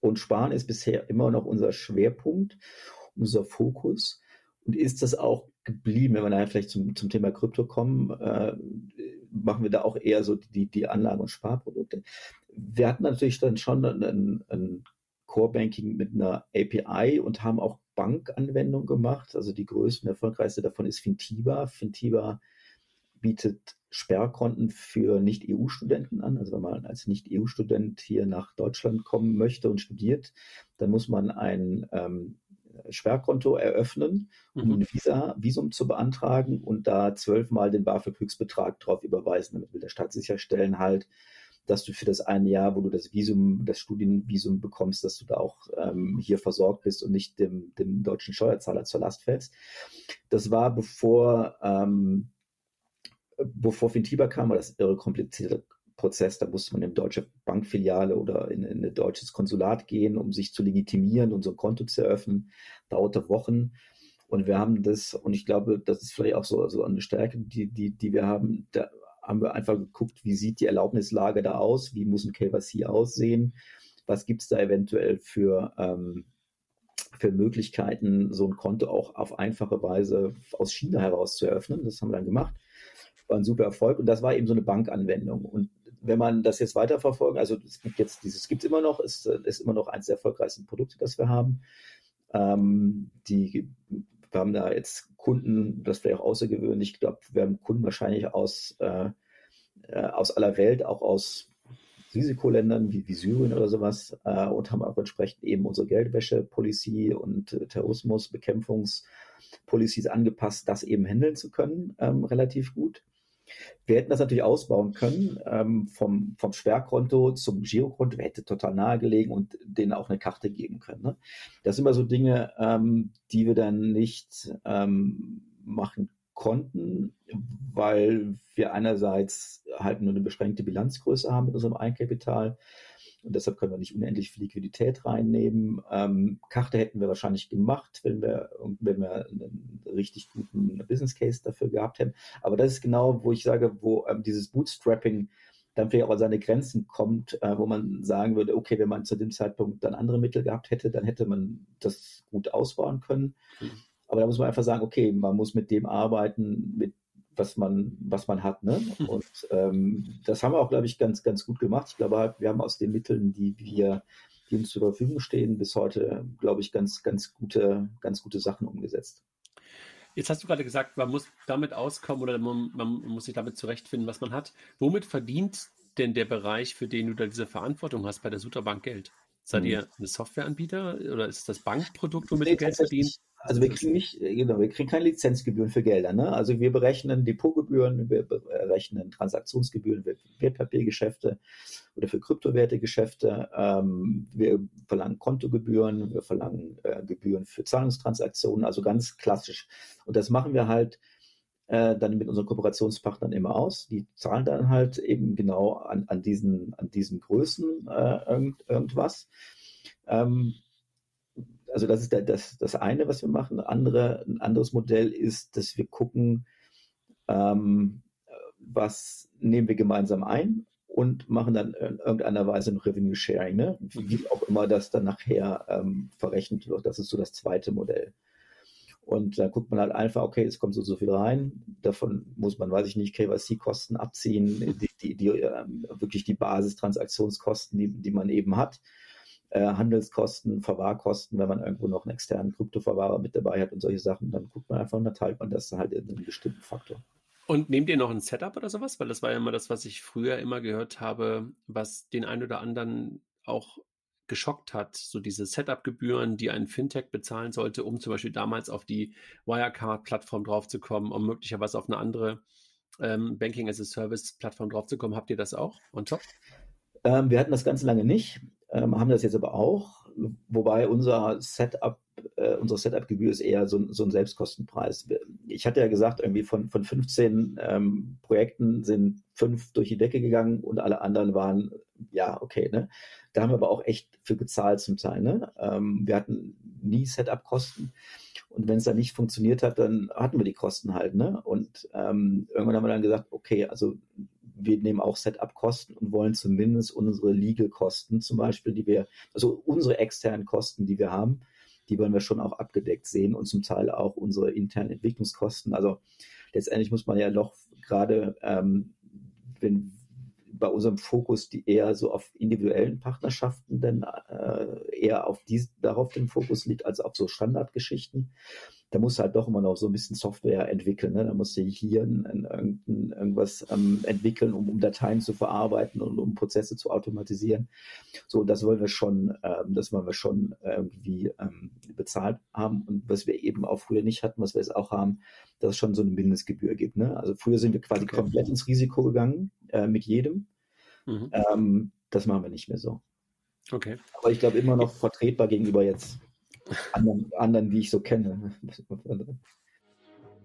und Sparen ist bisher immer noch unser Schwerpunkt, unser Fokus. Und ist das auch geblieben, wenn wir nachher vielleicht zum, zum Thema Krypto kommen, äh, machen wir da auch eher so die, die Anlagen- und Sparprodukte. Wir hatten natürlich dann schon ein, ein Core-Banking mit einer API und haben auch Bankanwendungen gemacht. Also die größte und erfolgreichste davon ist Fintiba. Fintiba bietet Sperrkonten für Nicht-EU-Studenten an. Also wenn man als Nicht-EU-Student hier nach Deutschland kommen möchte und studiert, dann muss man ein ähm, Sperrkonto eröffnen, um mhm. ein Visa, Visum zu beantragen und da zwölfmal den BAföG-Höchstbetrag drauf überweisen. Damit will der Staat sicherstellen halt, dass du für das eine Jahr, wo du das Visum, das Studienvisum bekommst, dass du da auch ähm, hier versorgt bist und nicht dem, dem deutschen Steuerzahler zur Last fällst. Das war bevor ähm, bevor Fintiba kam, war das irre komplizierter Prozess. Da musste man in eine deutsche Bankfiliale oder in, in ein deutsches Konsulat gehen, um sich zu legitimieren und so ein Konto zu eröffnen. Dauerte Wochen. Und wir haben das, und ich glaube, das ist vielleicht auch so also eine Stärke, die, die, die wir haben. Da haben wir einfach geguckt, wie sieht die Erlaubnislage da aus? Wie muss ein KYC aussehen? Was gibt es da eventuell für, ähm, für Möglichkeiten, so ein Konto auch auf einfache Weise aus China heraus zu eröffnen? Das haben wir dann gemacht war ein super Erfolg und das war eben so eine Bankanwendung. Und wenn man das jetzt weiterverfolgt, also es gibt jetzt dieses gibt es immer noch, ist, ist immer noch eines der erfolgreichsten Produkte, das wir haben. Ähm, die, wir haben da jetzt Kunden, das wäre auch außergewöhnlich, ich glaube, wir haben Kunden wahrscheinlich aus, äh, äh, aus aller Welt, auch aus Risikoländern wie, wie Syrien oder sowas äh, und haben auch entsprechend eben unsere Geldwäsche-Policy und äh, Terrorismus-Bekämpfungs-Policies angepasst, das eben handeln zu können, ähm, relativ gut. Wir hätten das natürlich ausbauen können, ähm, vom, vom Sperrkonto zum Girokonto, hätte total nahegelegen und denen auch eine Karte geben können. Ne? Das sind immer so Dinge, ähm, die wir dann nicht ähm, machen konnten, weil wir einerseits halt nur eine beschränkte Bilanzgröße haben mit unserem Eigenkapital und deshalb können wir nicht unendlich viel Liquidität reinnehmen. Ähm, Karte hätten wir wahrscheinlich gemacht, wenn wir, wenn wir einen richtig guten Business Case dafür gehabt hätten. Aber das ist genau, wo ich sage, wo ähm, dieses Bootstrapping dann vielleicht auch an seine Grenzen kommt, äh, wo man sagen würde, okay, wenn man zu dem Zeitpunkt dann andere Mittel gehabt hätte, dann hätte man das gut ausbauen können. Mhm. Aber da muss man einfach sagen, okay, man muss mit dem arbeiten, mit was man, was man hat. Ne? Mhm. Und ähm, das haben wir auch, glaube ich, ganz, ganz gut gemacht. Ich glaube, wir haben aus den Mitteln, die wir, die uns zur Verfügung stehen, bis heute, glaube ich, ganz, ganz gute, ganz gute Sachen umgesetzt. Jetzt hast du gerade gesagt, man muss damit auskommen oder man, man, muss sich damit zurechtfinden, was man hat. Womit verdient denn der Bereich, für den du da diese Verantwortung hast, bei der Suterbank Geld? Seid hm. ihr eine Softwareanbieter oder ist das Bankprodukt, womit nee, du Geld verdienst? Also wir kriegen nicht, genau, wir kriegen keine Lizenzgebühren für Gelder. Ne? Also wir berechnen Depotgebühren, wir berechnen Transaktionsgebühren für Wertpapiergeschäfte oder für Kryptowertegeschäfte. Ähm, wir verlangen Kontogebühren, wir verlangen äh, Gebühren für Zahlungstransaktionen, also ganz klassisch. Und das machen wir halt äh, dann mit unseren Kooperationspartnern immer aus. Die zahlen dann halt eben genau an, an, diesen, an diesen Größen äh, irgend, irgendwas. Ähm, also das ist das, das eine, was wir machen. Andere, ein anderes Modell ist, dass wir gucken, ähm, was nehmen wir gemeinsam ein und machen dann in irgendeiner Weise ein Revenue Sharing, ne? wie auch immer das dann nachher ähm, verrechnet wird. Das ist so das zweite Modell. Und da guckt man halt einfach, okay, es kommt so, so viel rein. Davon muss man, weiß ich nicht, KYC-Kosten abziehen, die, die, die äh, wirklich die Basistransaktionskosten, die, die man eben hat. Äh, Handelskosten, Verwahrkosten, wenn man irgendwo noch einen externen Kryptoverwahrer mit dabei hat und solche Sachen, dann guckt man einfach und dann teilt man das halt in einen bestimmten Faktor. Und nehmt ihr noch ein Setup oder sowas? Weil das war ja immer das, was ich früher immer gehört habe, was den einen oder anderen auch geschockt hat, so diese Setup-Gebühren, die ein Fintech bezahlen sollte, um zum Beispiel damals auf die Wirecard-Plattform draufzukommen, um möglicherweise auf eine andere ähm, Banking-as-a-Service-Plattform draufzukommen. Habt ihr das auch on top? Ähm, wir hatten das ganz lange nicht ähm, haben das jetzt aber auch, wobei unser Setup, äh, unsere Setup-Gebühr ist eher so, so, ein Selbstkostenpreis. Ich hatte ja gesagt, irgendwie von, von 15 ähm, Projekten sind fünf durch die Decke gegangen und alle anderen waren, ja, okay, ne? Da haben wir aber auch echt für gezahlt zum Teil, ne? Ähm, wir hatten nie Setup-Kosten. Und wenn es dann nicht funktioniert hat, dann hatten wir die Kosten halt, ne? Und ähm, irgendwann haben wir dann gesagt, okay, also wir nehmen auch Setup-Kosten und wollen zumindest unsere Legal-Kosten zum Beispiel, die wir, also unsere externen Kosten, die wir haben, die wollen wir schon auch abgedeckt sehen und zum Teil auch unsere internen Entwicklungskosten. Also letztendlich muss man ja noch gerade, ähm, wenn bei unserem Fokus, die eher so auf individuellen Partnerschaften, denn äh, eher auf dies, darauf den Fokus liegt, als auf so Standardgeschichten da musst du halt doch immer noch so ein bisschen Software entwickeln. Ne? Da musst du hier ein, ein, irgendwas ähm, entwickeln, um, um, Dateien zu verarbeiten und um Prozesse zu automatisieren. So, das wollen wir schon, ähm, das wollen wir schon irgendwie ähm, bezahlt haben. Und was wir eben auch früher nicht hatten, was wir jetzt auch haben, dass es schon so eine Mindestgebühr gibt. Ne? Also früher sind wir quasi okay. komplett ins Risiko gegangen äh, mit jedem. Mhm. Ähm, das machen wir nicht mehr so. Okay. Aber ich glaube immer noch vertretbar gegenüber jetzt anderen, anderen, die ich so kenne.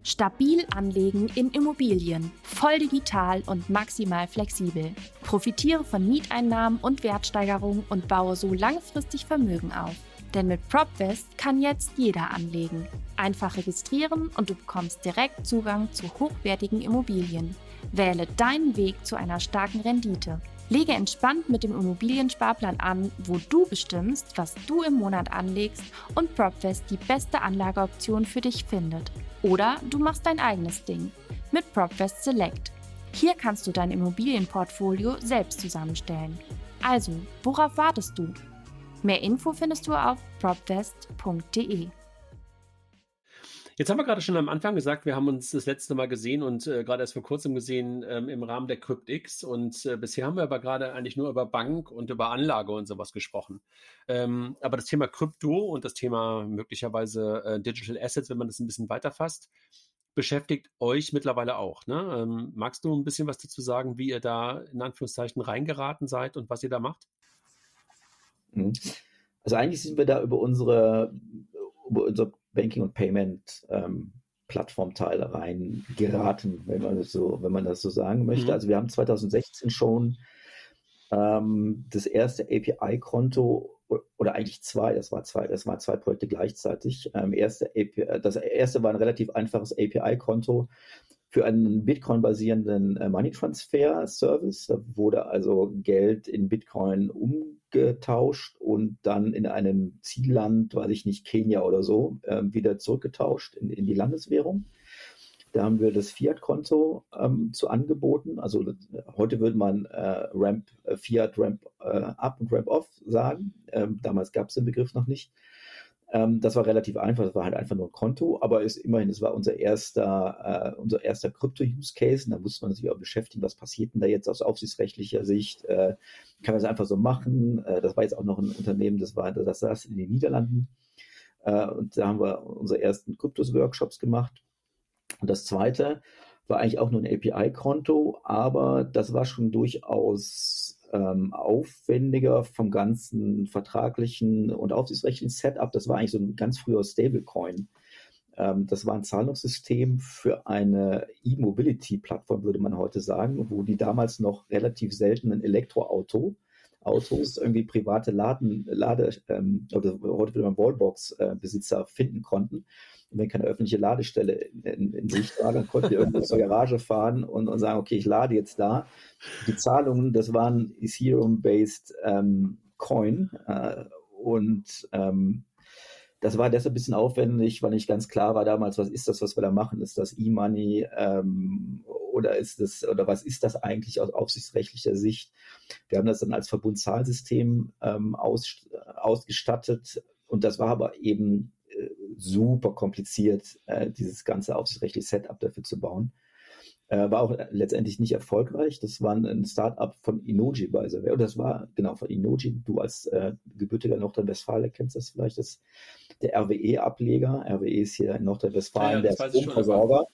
Stabil anlegen in Immobilien, voll digital und maximal flexibel. Profitiere von Mieteinnahmen und Wertsteigerungen und baue so langfristig Vermögen auf. Denn mit PropVest kann jetzt jeder anlegen. Einfach registrieren und du bekommst direkt Zugang zu hochwertigen Immobilien. Wähle deinen Weg zu einer starken Rendite. Lege entspannt mit dem Immobiliensparplan an, wo du bestimmst, was du im Monat anlegst und PropFest die beste Anlageoption für dich findet. Oder du machst dein eigenes Ding mit PropFest Select. Hier kannst du dein Immobilienportfolio selbst zusammenstellen. Also, worauf wartest du? Mehr Info findest du auf propfest.de. Jetzt haben wir gerade schon am Anfang gesagt, wir haben uns das letzte Mal gesehen und äh, gerade erst vor kurzem gesehen ähm, im Rahmen der CryptX und äh, bisher haben wir aber gerade eigentlich nur über Bank und über Anlage und sowas gesprochen. Ähm, aber das Thema Krypto und das Thema möglicherweise äh, Digital Assets, wenn man das ein bisschen weiterfasst, beschäftigt euch mittlerweile auch. Ne? Ähm, magst du ein bisschen was dazu sagen, wie ihr da in Anführungszeichen reingeraten seid und was ihr da macht? Mhm. Also eigentlich sind wir da über unsere über unser Banking und Payment ähm, Plattformteile rein geraten, wenn man das so, wenn man das so sagen möchte. Mhm. Also wir haben 2016 schon ähm, das erste API-Konto oder eigentlich zwei, das war zwei, das waren zwei Projekte gleichzeitig. Ähm, erste API, das erste war ein relativ einfaches API-Konto, für einen Bitcoin-basierenden äh, Money Transfer Service. Da wurde also Geld in Bitcoin umgetauscht und dann in einem Zielland, weiß ich nicht, Kenia oder so, äh, wieder zurückgetauscht in, in die Landeswährung. Da haben wir das Fiat-Konto ähm, zu angeboten. Also heute würde man äh, Ramp, äh, Fiat Ramp äh, Up und Ramp Off sagen. Ähm, damals gab es den Begriff noch nicht. Ähm, das war relativ einfach, das war halt einfach nur ein Konto, aber ist immerhin, es war unser erster, äh, unser erster Krypto-Use-Case und da musste man sich auch beschäftigen, was passiert denn da jetzt aus aufsichtsrechtlicher Sicht? Äh, kann man das einfach so machen? Äh, das war jetzt auch noch ein Unternehmen, das war, das saß in den Niederlanden äh, und da haben wir unsere ersten Kryptos-Workshops gemacht. Und das zweite war eigentlich auch nur ein API-Konto, aber das war schon durchaus ähm, aufwendiger vom ganzen vertraglichen und aufsichtsrechtlichen Setup. Das war eigentlich so ein ganz früher Stablecoin. Ähm, das war ein Zahlungssystem für eine E-Mobility-Plattform, würde man heute sagen, wo die damals noch relativ seltenen Elektroauto Autos irgendwie private Laden, Lade, ähm, oder heute würde man Wallbox-Besitzer äh, finden konnten. Wenn keine öffentliche Ladestelle in, in, in Sicht war, dann konnten wir irgendwo zur Garage fahren und, und sagen, okay, ich lade jetzt da. Die Zahlungen, das waren Ethereum-based ähm, Coin äh, und ähm, das war deshalb ein bisschen aufwendig, weil nicht ganz klar war damals, was ist das, was wir da machen? Ist das E-Money ähm, oder ist das, oder was ist das eigentlich aus aufsichtsrechtlicher Sicht? Wir haben das dann als Verbundzahlsystem ähm, aus, ausgestattet und das war aber eben super kompliziert, äh, dieses ganze aufsichtsrechtliche Setup dafür zu bauen. Äh, war auch letztendlich nicht erfolgreich. Das war ein Startup von Inoji bei Oder das war genau von Inoji. Du als äh, gebürtiger Nordrhein-Westfalen kennst das vielleicht. Das der RWE-Ableger. RWE ist hier in Nordrhein-Westfalen ja, der Stromversorger.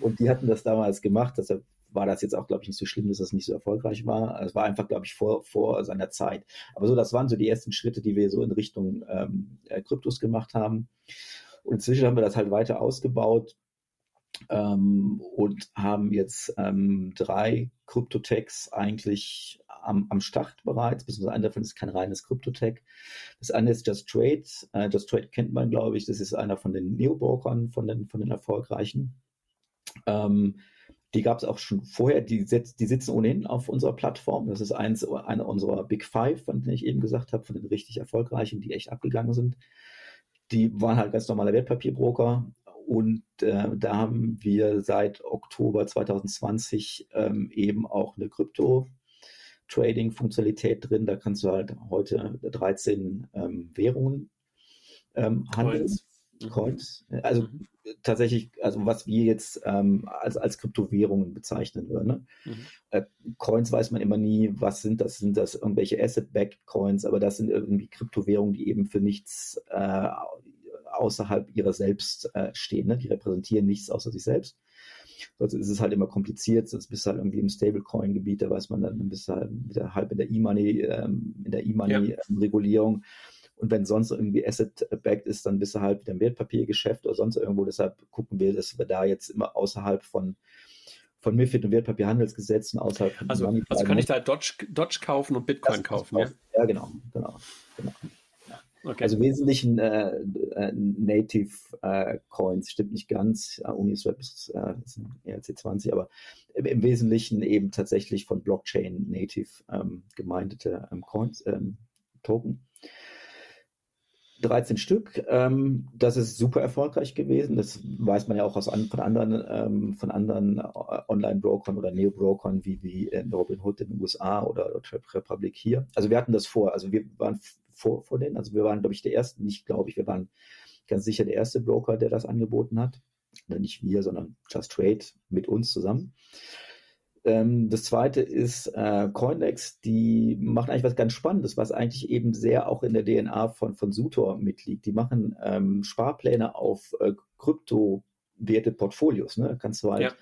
Und die hatten das damals gemacht. Deshalb war das jetzt auch, glaube ich, nicht so schlimm, dass das nicht so erfolgreich war. Es war einfach, glaube ich, vor, vor seiner Zeit. Aber so, das waren so die ersten Schritte, die wir so in Richtung ähm, äh, Kryptos gemacht haben. Und inzwischen haben wir das halt weiter ausgebaut ähm, und haben jetzt ähm, drei Kryptotechs eigentlich am, am Start bereits, beziehungsweise einer davon ist kein reines Kryptotech. Das eine ist Just Trade. Äh, Just Trade kennt man, glaube ich. Das ist einer von den Neobrokern, von den, von den erfolgreichen. Ähm, die gab es auch schon vorher, die, die, sitzen ohnehin auf unserer Plattform. Das ist eins, eine unserer Big Five, von denen ich eben gesagt habe, von den richtig erfolgreichen, die echt abgegangen sind. Die waren halt ganz normale Wertpapierbroker und äh, da haben wir seit Oktober 2020 ähm, eben auch eine Krypto-Trading-Funktionalität drin. Da kannst du halt heute 13 ähm, Währungen ähm, handeln. Coins. Mhm. Coins. Also mhm. tatsächlich, also was wir jetzt ähm, als, als Kryptowährungen bezeichnen würden. Ne? Mhm. Äh, Coins weiß man immer nie, was sind das? Sind das irgendwelche Asset-Backed Coins? Aber das sind irgendwie Kryptowährungen, die eben für nichts äh, außerhalb ihrer selbst äh, stehen. Ne? Die repräsentieren nichts außer sich selbst. Sonst ist es halt immer kompliziert, sonst bist du halt irgendwie im Stablecoin-Gebiet, da weiß man dann, bist du halt halb in der E-Money, ähm, in der E-Money-Regulierung. Ja. Und wenn sonst irgendwie Asset-backed ist, dann bist du halt wieder im Wertpapiergeschäft oder sonst irgendwo. Deshalb gucken wir, dass wir da jetzt immer außerhalb von von MIFID und Wertpapierhandelsgesetzen außerhalb von Also, also kann ich da Dodge, Dodge kaufen und Bitcoin kaufen, ja? Ja, genau, genau, genau. Okay. Also wesentlichen äh, äh, Native äh, Coins, stimmt nicht ganz. Uh, Uniswap ist, äh, ist ERC20, aber im, im, Wesentlichen eben tatsächlich von Blockchain Native ähm, gemeindete ähm, Coins, ähm, Token. 13 Stück. Ähm, das ist super erfolgreich gewesen. Das weiß man ja auch aus an, von anderen, ähm, anderen äh, Online-Brokern oder Neo-Brokern wie, wie in Robinhood in den USA oder Trap Republic hier. Also wir hatten das vor. Also wir waren vor, vor denen. Also wir waren, glaube ich, der erste, nicht glaube ich, wir waren ganz sicher der erste Broker, der das angeboten hat. Oder nicht wir, sondern Just Trade mit uns zusammen. Ähm, das zweite ist äh, Coindex, die machen eigentlich was ganz Spannendes, was eigentlich eben sehr auch in der DNA von, von Sutor mitliegt. Die machen ähm, Sparpläne auf äh, Kryptowerte Portfolios. Ne? Kannst du halt ja.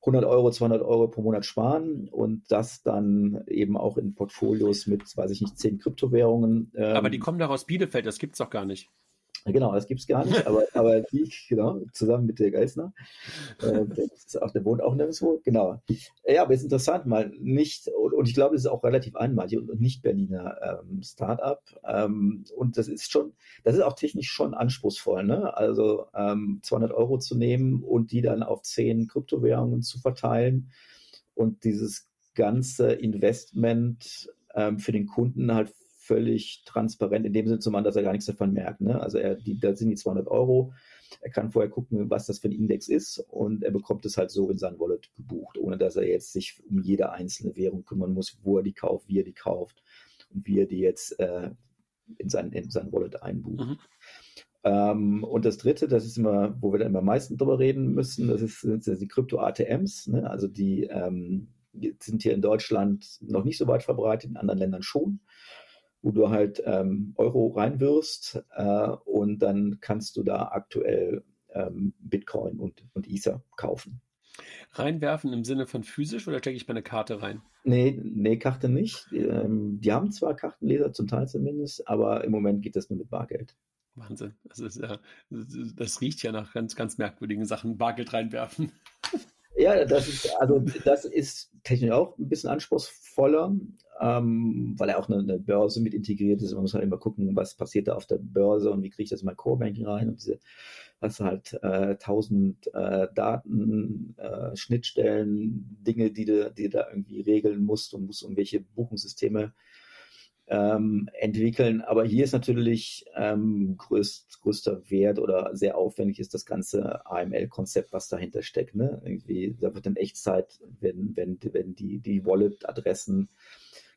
100 Euro, 200 Euro pro Monat sparen und das dann eben auch in Portfolios mit, weiß ich nicht, 10 Kryptowährungen. Ähm, Aber die kommen doch aus Bielefeld, das gibt es doch gar nicht. Genau, das gibt es gar nicht, aber, aber ich, genau, zusammen mit der Geisner. Äh, der, ist auch, der wohnt auch nirgendwo, genau. Ja, aber es ist interessant, mal nicht, und, und ich glaube, es ist auch relativ einmalig und, und nicht Berliner ähm, Startup. Ähm, und das ist schon, das ist auch technisch schon anspruchsvoll, ne? Also ähm, 200 Euro zu nehmen und die dann auf zehn Kryptowährungen zu verteilen und dieses ganze Investment ähm, für den Kunden halt völlig transparent in dem Sinne zu machen, dass er gar nichts davon merkt. Ne? Also er, die, da sind die 200 Euro. Er kann vorher gucken, was das für ein Index ist und er bekommt es halt so in sein Wallet gebucht, ohne dass er jetzt sich um jede einzelne Währung kümmern muss, wo er die kauft, wie er die kauft und wie er die jetzt äh, in, sein, in sein Wallet einbucht. Mhm. Ähm, und das dritte, das ist immer, wo wir dann immer am meisten drüber reden müssen, das ist, sind die Krypto-ATMs, ne? also die ähm, sind hier in Deutschland noch nicht so weit verbreitet, in anderen Ländern schon wo du halt ähm, Euro reinwirfst äh, und dann kannst du da aktuell ähm, Bitcoin und, und Ether kaufen. Reinwerfen im Sinne von physisch oder stecke ich meine Karte rein? Nee, nee, Karte nicht. Ähm, die haben zwar Kartenleser, zum Teil zumindest, aber im Moment geht das nur mit Bargeld. Wahnsinn. Das, ist ja, das riecht ja nach ganz, ganz merkwürdigen Sachen. Bargeld reinwerfen. Ja, das ist, also das ist technisch auch ein bisschen anspruchsvoller, ähm, weil er auch eine, eine, Börse mit integriert ist. Man muss halt immer gucken, was passiert da auf der Börse und wie kriege ich das in mein Core Banking rein und diese, hast halt äh, tausend äh, Daten, äh, Schnittstellen, Dinge, die du, die du da irgendwie regeln musst und musst irgendwelche Buchungssysteme ähm, entwickeln. Aber hier ist natürlich ähm, größt, größter Wert oder sehr aufwendig ist das ganze AML-Konzept, was dahinter steckt. Ne? Irgendwie, da wird in Echtzeit, wenn, wenn, wenn die, die Wallet-Adressen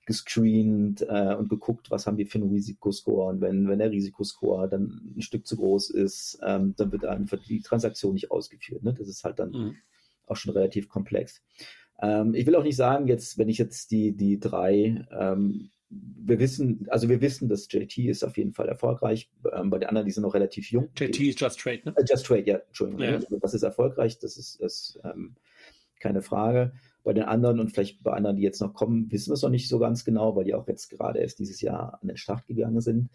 gescreent äh, und geguckt, was haben die für einen Risikoscore. Und wenn, wenn der Risikoscore dann ein Stück zu groß ist, ähm, dann wird einfach die Transaktion nicht ausgeführt. Ne? Das ist halt dann mhm. auch schon relativ komplex. Ähm, ich will auch nicht sagen, jetzt, wenn ich jetzt die, die drei ähm, wir wissen, also wir wissen, dass JT ist auf jeden Fall erfolgreich. Ähm, bei den anderen, die sind noch relativ jung. JT ist Just Trade, ne? Äh, Just Trade, ja, Entschuldigung. Ja. Also das ist erfolgreich, das ist, ist ähm, keine Frage. Bei den anderen und vielleicht bei anderen, die jetzt noch kommen, wissen wir es noch nicht so ganz genau, weil die auch jetzt gerade erst dieses Jahr an den Start gegangen sind.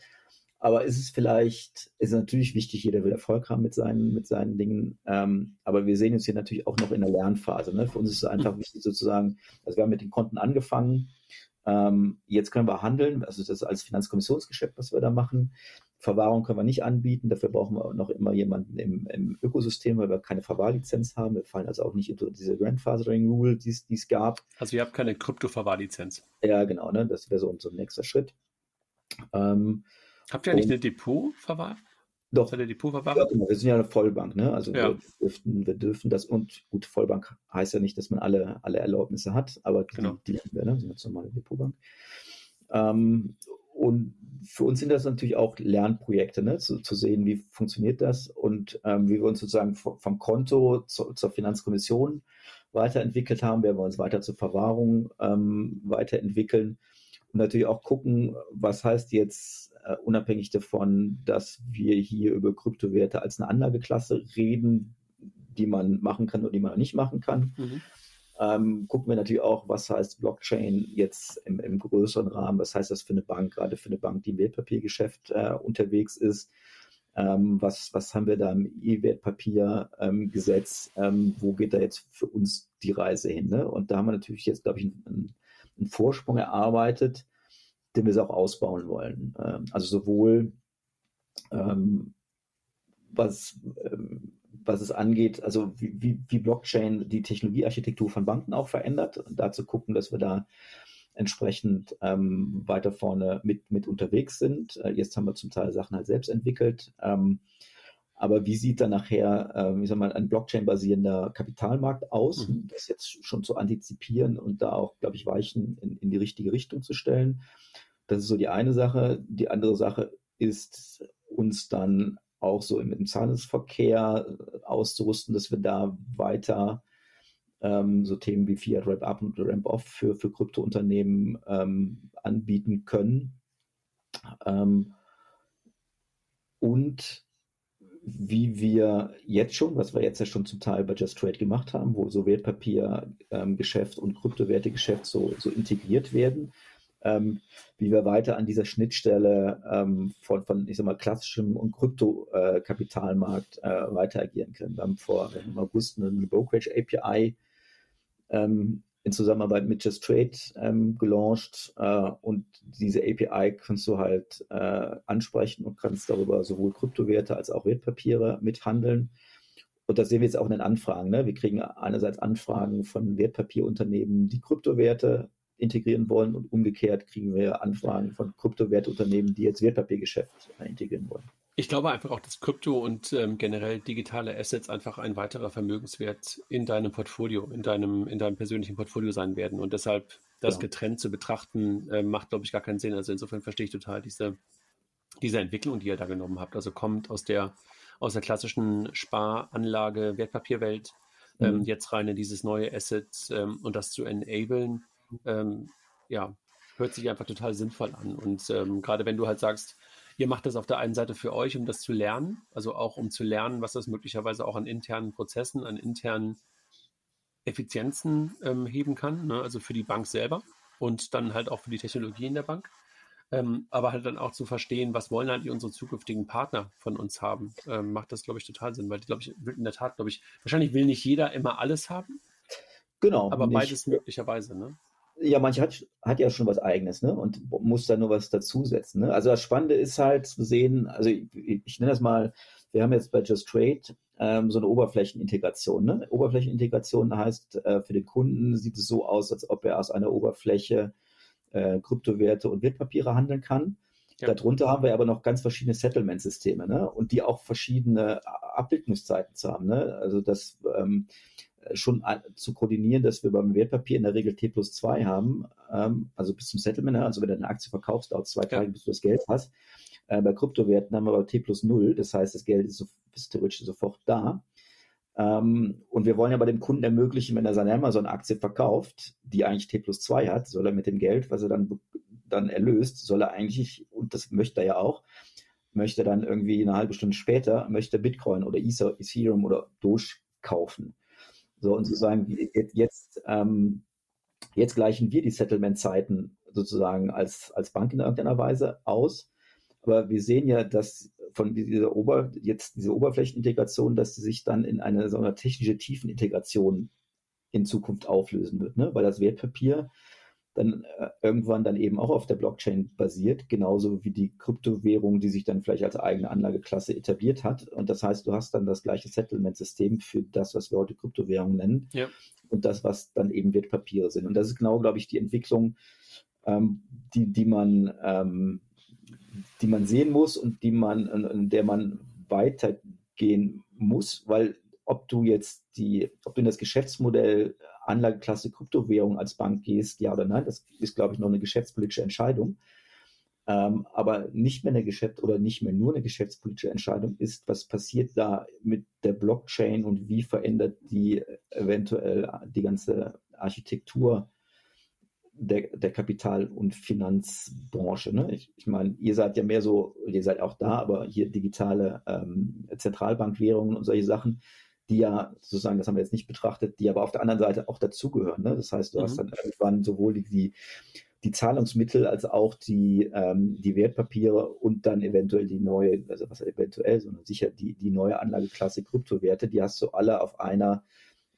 Aber ist es vielleicht, ist natürlich wichtig, jeder will Erfolg haben mit seinen, mit seinen Dingen. Ähm, aber wir sehen uns hier natürlich auch noch in der Lernphase. Ne? Für uns ist es einfach mhm. wichtig sozusagen, also wir haben mit den Konten angefangen. Ähm, jetzt können wir handeln, also das ist als Finanzkommissionsgeschäft, was wir da machen. Verwahrung können wir nicht anbieten, dafür brauchen wir noch immer jemanden im, im Ökosystem, weil wir keine Verwahrlizenz haben. Wir fallen also auch nicht unter diese Grandfathering Rule, die es gab. Also ihr habt keine Krypto-Verwahrlizenz. Ja, genau, ne? das wäre so, ein nächster Schritt. Ähm, habt ihr nicht eine Depot-Verwahr? Doch. Seid ihr Depotverwahrer? Ja, genau. Wir sind ja eine Vollbank, ne? Also ja. wir, dürften, wir dürfen das und gut, Vollbank heißt ja nicht, dass man alle, alle Erlaubnisse hat, aber genau. die, die wir, ne? sind jetzt normale Depotbank. Ähm, und für uns sind das natürlich auch Lernprojekte, ne? zu, zu sehen, wie funktioniert das und ähm, wie wir uns sozusagen vom Konto zu, zur Finanzkommission weiterentwickelt haben, werden wir uns weiter zur Verwahrung ähm, weiterentwickeln und natürlich auch gucken, was heißt jetzt äh, unabhängig davon, dass wir hier über Kryptowerte als eine Anlageklasse reden, die man machen kann oder die man nicht machen kann. Mhm. Ähm, gucken wir natürlich auch, was heißt Blockchain jetzt im, im, größeren Rahmen, was heißt das für eine Bank, gerade für eine Bank, die im Wertpapiergeschäft äh, unterwegs ist. Ähm, was, was haben wir da im E-Wertpapiergesetz? Ähm, ähm, wo geht da jetzt für uns die Reise hin? Ne? Und da haben wir natürlich jetzt, glaube ich, einen, einen Vorsprung erarbeitet, den wir auch ausbauen wollen. Ähm, also sowohl ähm, was, ähm, was es angeht, also wie, wie, wie Blockchain die Technologiearchitektur von Banken auch verändert und da zu gucken, dass wir da entsprechend ähm, weiter vorne mit, mit unterwegs sind. Äh, jetzt haben wir zum Teil Sachen halt selbst entwickelt. Ähm, aber wie sieht dann nachher, äh, ich sag mal, ein Blockchain-basierender Kapitalmarkt aus? Mhm. Das jetzt schon zu antizipieren und da auch, glaube ich, Weichen in, in die richtige Richtung zu stellen. Das ist so die eine Sache. Die andere Sache ist, uns dann auch so im, im Zahlungsverkehr äh, auszurüsten, dass wir da weiter ähm, so Themen wie Fiat Ramp Up und Ramp Off für, für Kryptounternehmen ähm, anbieten können. Ähm, und wie wir jetzt schon, was wir jetzt ja schon zum Teil bei Just Trade gemacht haben, wo so Wertpapiergeschäft ähm, und Kryptowertegeschäft so, so integriert werden, ähm, wie wir weiter an dieser Schnittstelle ähm, von, von, ich sag mal, klassischem und Krypto-Kapitalmarkt äh, äh, weiter agieren können. Wir haben vor im August eine Brokerage API ähm, in Zusammenarbeit mit Just Trade ähm, gelauncht äh, und diese API kannst du halt äh, ansprechen und kannst darüber sowohl Kryptowerte als auch Wertpapiere mithandeln. Und das sehen wir jetzt auch in den Anfragen. Ne? Wir kriegen einerseits Anfragen von Wertpapierunternehmen, die Kryptowerte integrieren wollen und umgekehrt kriegen wir Anfragen von Kryptowertunternehmen, die jetzt Wertpapiergeschäft integrieren wollen. Ich glaube einfach auch, dass Krypto und ähm, generell digitale Assets einfach ein weiterer Vermögenswert in deinem Portfolio, in deinem, in deinem persönlichen Portfolio sein werden. Und deshalb das ja. getrennt zu betrachten, äh, macht, glaube ich, gar keinen Sinn. Also insofern verstehe ich total diese, diese Entwicklung, die ihr da genommen habt. Also kommt aus der, aus der klassischen Sparanlage, Wertpapierwelt, ähm, mhm. jetzt rein in dieses neue Asset ähm, und das zu enablen, ähm, ja, hört sich einfach total sinnvoll an. Und ähm, gerade wenn du halt sagst, ihr macht das auf der einen Seite für euch, um das zu lernen, also auch um zu lernen, was das möglicherweise auch an internen Prozessen, an internen Effizienzen ähm, heben kann, ne? also für die Bank selber und dann halt auch für die Technologie in der Bank. Ähm, aber halt dann auch zu verstehen, was wollen halt unsere zukünftigen Partner von uns haben, ähm, macht das, glaube ich, total Sinn, weil die, glaube ich, in der Tat, glaube ich, wahrscheinlich will nicht jeder immer alles haben. Genau. Aber nicht. beides möglicherweise, ne? Ja, manche hat, hat ja schon was Eigenes, ne? Und muss da nur was dazusetzen. Ne? Also das Spannende ist halt zu sehen, also ich, ich nenne das mal, wir haben jetzt bei Just Trade ähm, so eine Oberflächenintegration. Ne? Oberflächenintegration heißt, äh, für den Kunden sieht es so aus, als ob er aus einer Oberfläche äh, Kryptowerte und Wertpapiere handeln kann. Ja. Darunter haben wir aber noch ganz verschiedene Settlement-Systeme, ne? Und die auch verschiedene Abwicklungszeiten zu haben. Ne? Also das ähm, schon zu koordinieren, dass wir beim Wertpapier in der Regel T plus 2 haben, ähm, also bis zum Settlement, also wenn du eine Aktie verkaufst, dauert zwei Tage, ja. bis du das Geld hast. Äh, bei Kryptowerten haben wir aber T plus 0, das heißt, das Geld ist, so, ist theoretisch sofort da. Ähm, und wir wollen ja bei dem Kunden ermöglichen, wenn er seine Amazon-Aktie verkauft, die eigentlich T plus 2 hat, soll er mit dem Geld, was er dann, dann erlöst, soll er eigentlich, und das möchte er ja auch, möchte dann irgendwie eine halbe Stunde später, möchte Bitcoin oder Ethereum oder Doge kaufen. So, und zu sagen, jetzt, ähm, jetzt gleichen wir die Settlement-Zeiten sozusagen als, als Bank in irgendeiner Weise aus. Aber wir sehen ja, dass von dieser Ober, jetzt diese Oberflächenintegration, dass sie sich dann in eine so eine technische Tiefenintegration in Zukunft auflösen wird, ne? weil das Wertpapier dann äh, irgendwann dann eben auch auf der Blockchain basiert, genauso wie die Kryptowährung, die sich dann vielleicht als eigene Anlageklasse etabliert hat. Und das heißt, du hast dann das gleiche Settlement-System für das, was wir heute Kryptowährung nennen ja. und das, was dann eben Wertpapiere sind. Und das ist genau, glaube ich, die Entwicklung, ähm, die, die man, ähm, die man sehen muss und die man, in der man weitergehen muss, weil ob du jetzt die, ob du in das Geschäftsmodell Anlageklasse Kryptowährung als Bank gehst, ja oder nein. Das ist, glaube ich, noch eine geschäftspolitische Entscheidung. Ähm, aber nicht mehr eine Geschäft oder nicht mehr nur eine geschäftspolitische Entscheidung ist, was passiert da mit der Blockchain und wie verändert die eventuell die ganze Architektur der, der Kapital- und Finanzbranche. Ne? Ich, ich meine, ihr seid ja mehr so, ihr seid auch da, aber hier digitale ähm, Zentralbankwährungen und solche Sachen die ja sozusagen, das haben wir jetzt nicht betrachtet, die aber auf der anderen Seite auch dazugehören. Ne? Das heißt, du mhm. hast dann irgendwann sowohl die, die Zahlungsmittel als auch die, ähm, die Wertpapiere und dann eventuell die neue, also was eventuell, sondern sicher die, die neue Anlageklasse Kryptowerte, die hast du alle auf einer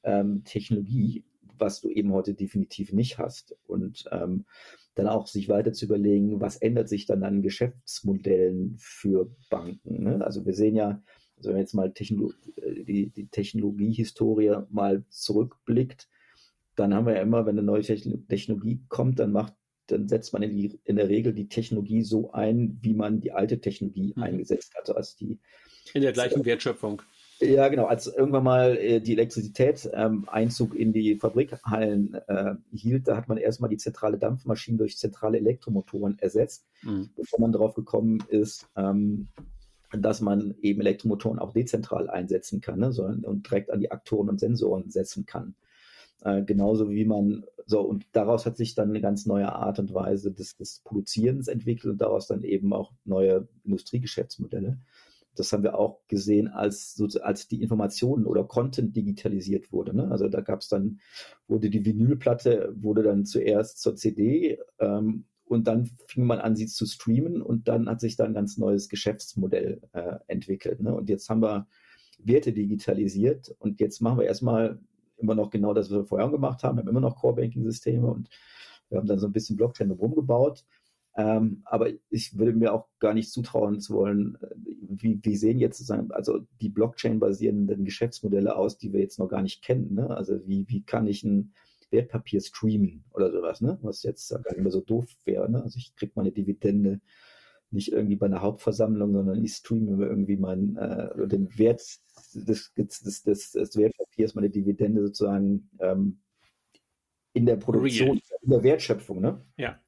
ähm, Technologie, was du eben heute definitiv nicht hast. Und ähm, dann auch sich weiter zu überlegen, was ändert sich dann an Geschäftsmodellen für Banken. Ne? Also wir sehen ja, also wenn man jetzt mal Techno äh, die, die Technologiehistorie mal zurückblickt, dann haben wir ja immer, wenn eine neue Technologie kommt, dann macht, dann setzt man in, die, in der Regel die Technologie so ein, wie man die alte Technologie mhm. eingesetzt hat. Also als die in der gleichen Wertschöpfung. Ja, genau. Als irgendwann mal äh, die Elektrizität ähm, Einzug in die Fabrikhallen äh, hielt, da hat man erstmal die zentrale Dampfmaschine durch zentrale Elektromotoren ersetzt, mhm. bevor man darauf gekommen ist, ähm, dass man eben Elektromotoren auch dezentral einsetzen kann ne, so, und direkt an die Aktoren und Sensoren setzen kann. Äh, genauso wie man, so, und daraus hat sich dann eine ganz neue Art und Weise des, des Produzierens entwickelt und daraus dann eben auch neue Industriegeschäftsmodelle. Das haben wir auch gesehen, als, so, als die Informationen oder Content digitalisiert wurde. Ne? Also da gab es dann, wurde die Vinylplatte, wurde dann zuerst zur CD ähm, und dann fing man an, sie zu streamen und dann hat sich da ein ganz neues Geschäftsmodell äh, entwickelt. Ne? Und jetzt haben wir Werte digitalisiert und jetzt machen wir erstmal immer noch genau das, was wir vorher gemacht haben. Wir haben immer noch Core-Banking-Systeme und wir haben dann so ein bisschen Blockchain rumgebaut. Ähm, aber ich würde mir auch gar nicht zutrauen zu wollen, äh, wie, wie sehen jetzt sozusagen, also die Blockchain-basierenden Geschäftsmodelle aus, die wir jetzt noch gar nicht kennen. Ne? Also wie, wie kann ich ein Wertpapier streamen oder sowas, ne? was jetzt gar nicht mehr so doof wäre. Ne? Also ich kriege meine Dividende nicht irgendwie bei einer Hauptversammlung, sondern ich streame irgendwie meinen äh, den Wert des, des, des, des Wertpapiers, meine Dividende sozusagen ähm, in der Produktion, Real. in der Wertschöpfung. Ne? Ja.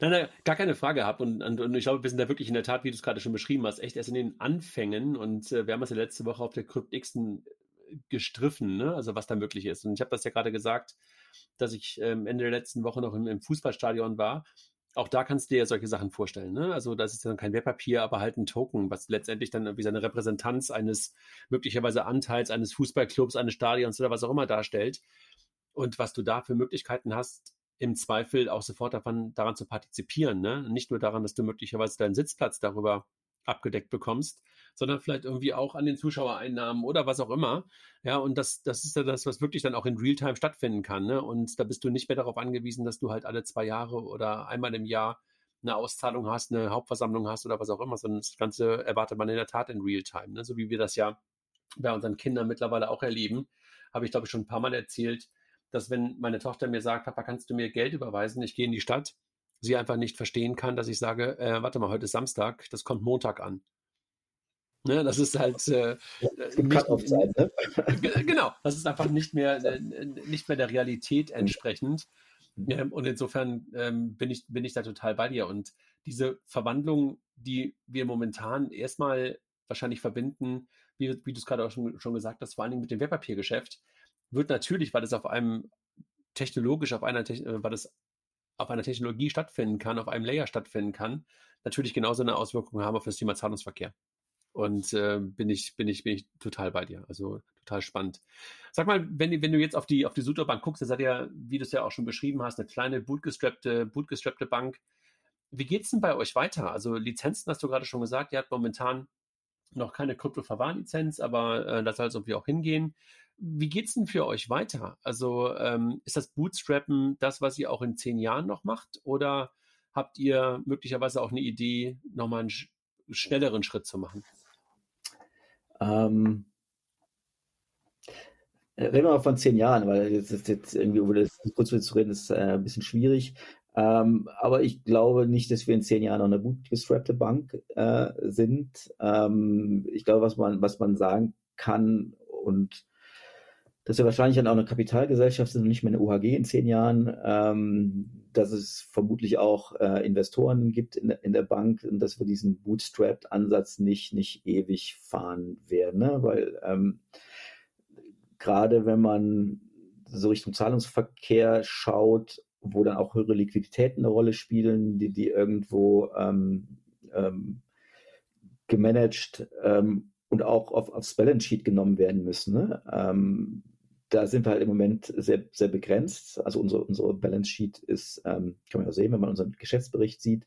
Nein, nein, gar keine Frage gehabt. Und, und, und, ich glaube, wir sind da wirklich in der Tat, wie du es gerade schon beschrieben hast, echt erst in den Anfängen. Und äh, wir haben es ja letzte Woche auf der CryptX gestriffen, ne? also was da möglich ist. Und ich habe das ja gerade gesagt, dass ich ähm, Ende der letzten Woche noch im, im, Fußballstadion war. Auch da kannst du dir solche Sachen vorstellen. Ne? Also das ist dann kein Wertpapier, aber halt ein Token, was letztendlich dann irgendwie seine Repräsentanz eines möglicherweise Anteils eines Fußballclubs, eines Stadions oder was auch immer darstellt. Und was du da für Möglichkeiten hast, im Zweifel auch sofort davon, daran zu partizipieren. Ne? Nicht nur daran, dass du möglicherweise deinen Sitzplatz darüber abgedeckt bekommst, sondern vielleicht irgendwie auch an den Zuschauereinnahmen oder was auch immer. Ja, und das, das ist ja das, was wirklich dann auch in Realtime stattfinden kann. Ne? Und da bist du nicht mehr darauf angewiesen, dass du halt alle zwei Jahre oder einmal im Jahr eine Auszahlung hast, eine Hauptversammlung hast oder was auch immer, sondern das Ganze erwartet man in der Tat in Realtime. Ne? So wie wir das ja bei unseren Kindern mittlerweile auch erleben, habe ich glaube ich schon ein paar Mal erzählt, dass wenn meine Tochter mir sagt, Papa, kannst du mir Geld überweisen? Ich gehe in die Stadt, sie einfach nicht verstehen kann, dass ich sage, äh, warte mal, heute ist Samstag, das kommt Montag an. Ne, das ist halt äh, nicht, sein, ne? genau, das ist einfach nicht mehr äh, nicht mehr der Realität mhm. entsprechend. Mhm. Ähm, und insofern ähm, bin ich bin ich da total bei dir. Und diese Verwandlung, die wir momentan erstmal wahrscheinlich verbinden, wie, wie du es gerade auch schon, schon gesagt hast, vor allen Dingen mit dem Wertpapiergeschäft, wird natürlich, weil es auf einem technologisch auf einer, äh, weil es auf einer Technologie stattfinden kann, auf einem Layer stattfinden kann, natürlich genauso eine Auswirkung haben auf das Thema Zahlungsverkehr. Und äh, bin ich, bin ich, bin ich total bei dir. Also total spannend. Sag mal, wenn, wenn du jetzt auf die, auf die Sudobank guckst, ihr seid ja, wie du es ja auch schon beschrieben hast, eine kleine bootgestrappte, bootgestrappte Bank. Wie geht's denn bei euch weiter? Also Lizenzen hast du gerade schon gesagt, ihr habt momentan noch keine Krypto-Verwahrlizenz, aber äh, da soll es irgendwie auch hingehen. Wie geht's denn für euch weiter? Also ähm, ist das Bootstrappen das, was ihr auch in zehn Jahren noch macht? Oder habt ihr möglicherweise auch eine Idee, nochmal einen sch schnelleren Schritt zu machen? Ähm, reden wir mal von zehn Jahren, weil jetzt, jetzt irgendwie über das kurz zu reden ist äh, ein bisschen schwierig. Ähm, aber ich glaube nicht, dass wir in zehn Jahren noch eine bootgestrappte Bank äh, sind. Ähm, ich glaube, was man, was man sagen kann und dass wir wahrscheinlich dann auch eine Kapitalgesellschaft sind und nicht mehr eine UHG in zehn Jahren, ähm, dass es vermutlich auch äh, Investoren gibt in, in, der Bank und dass wir diesen Bootstrapped-Ansatz nicht, nicht ewig fahren werden, ne? weil ähm, gerade wenn man so Richtung Zahlungsverkehr schaut, wo dann auch höhere Liquiditäten eine Rolle spielen, die, die irgendwo ähm, ähm, gemanagt ähm, und auch auf, aufs Balance Sheet genommen werden müssen. Ne? Ähm, da sind wir halt im Moment sehr, sehr begrenzt. Also unsere, unsere Balance Sheet ist, ähm, kann man ja sehen, wenn man unseren Geschäftsbericht sieht,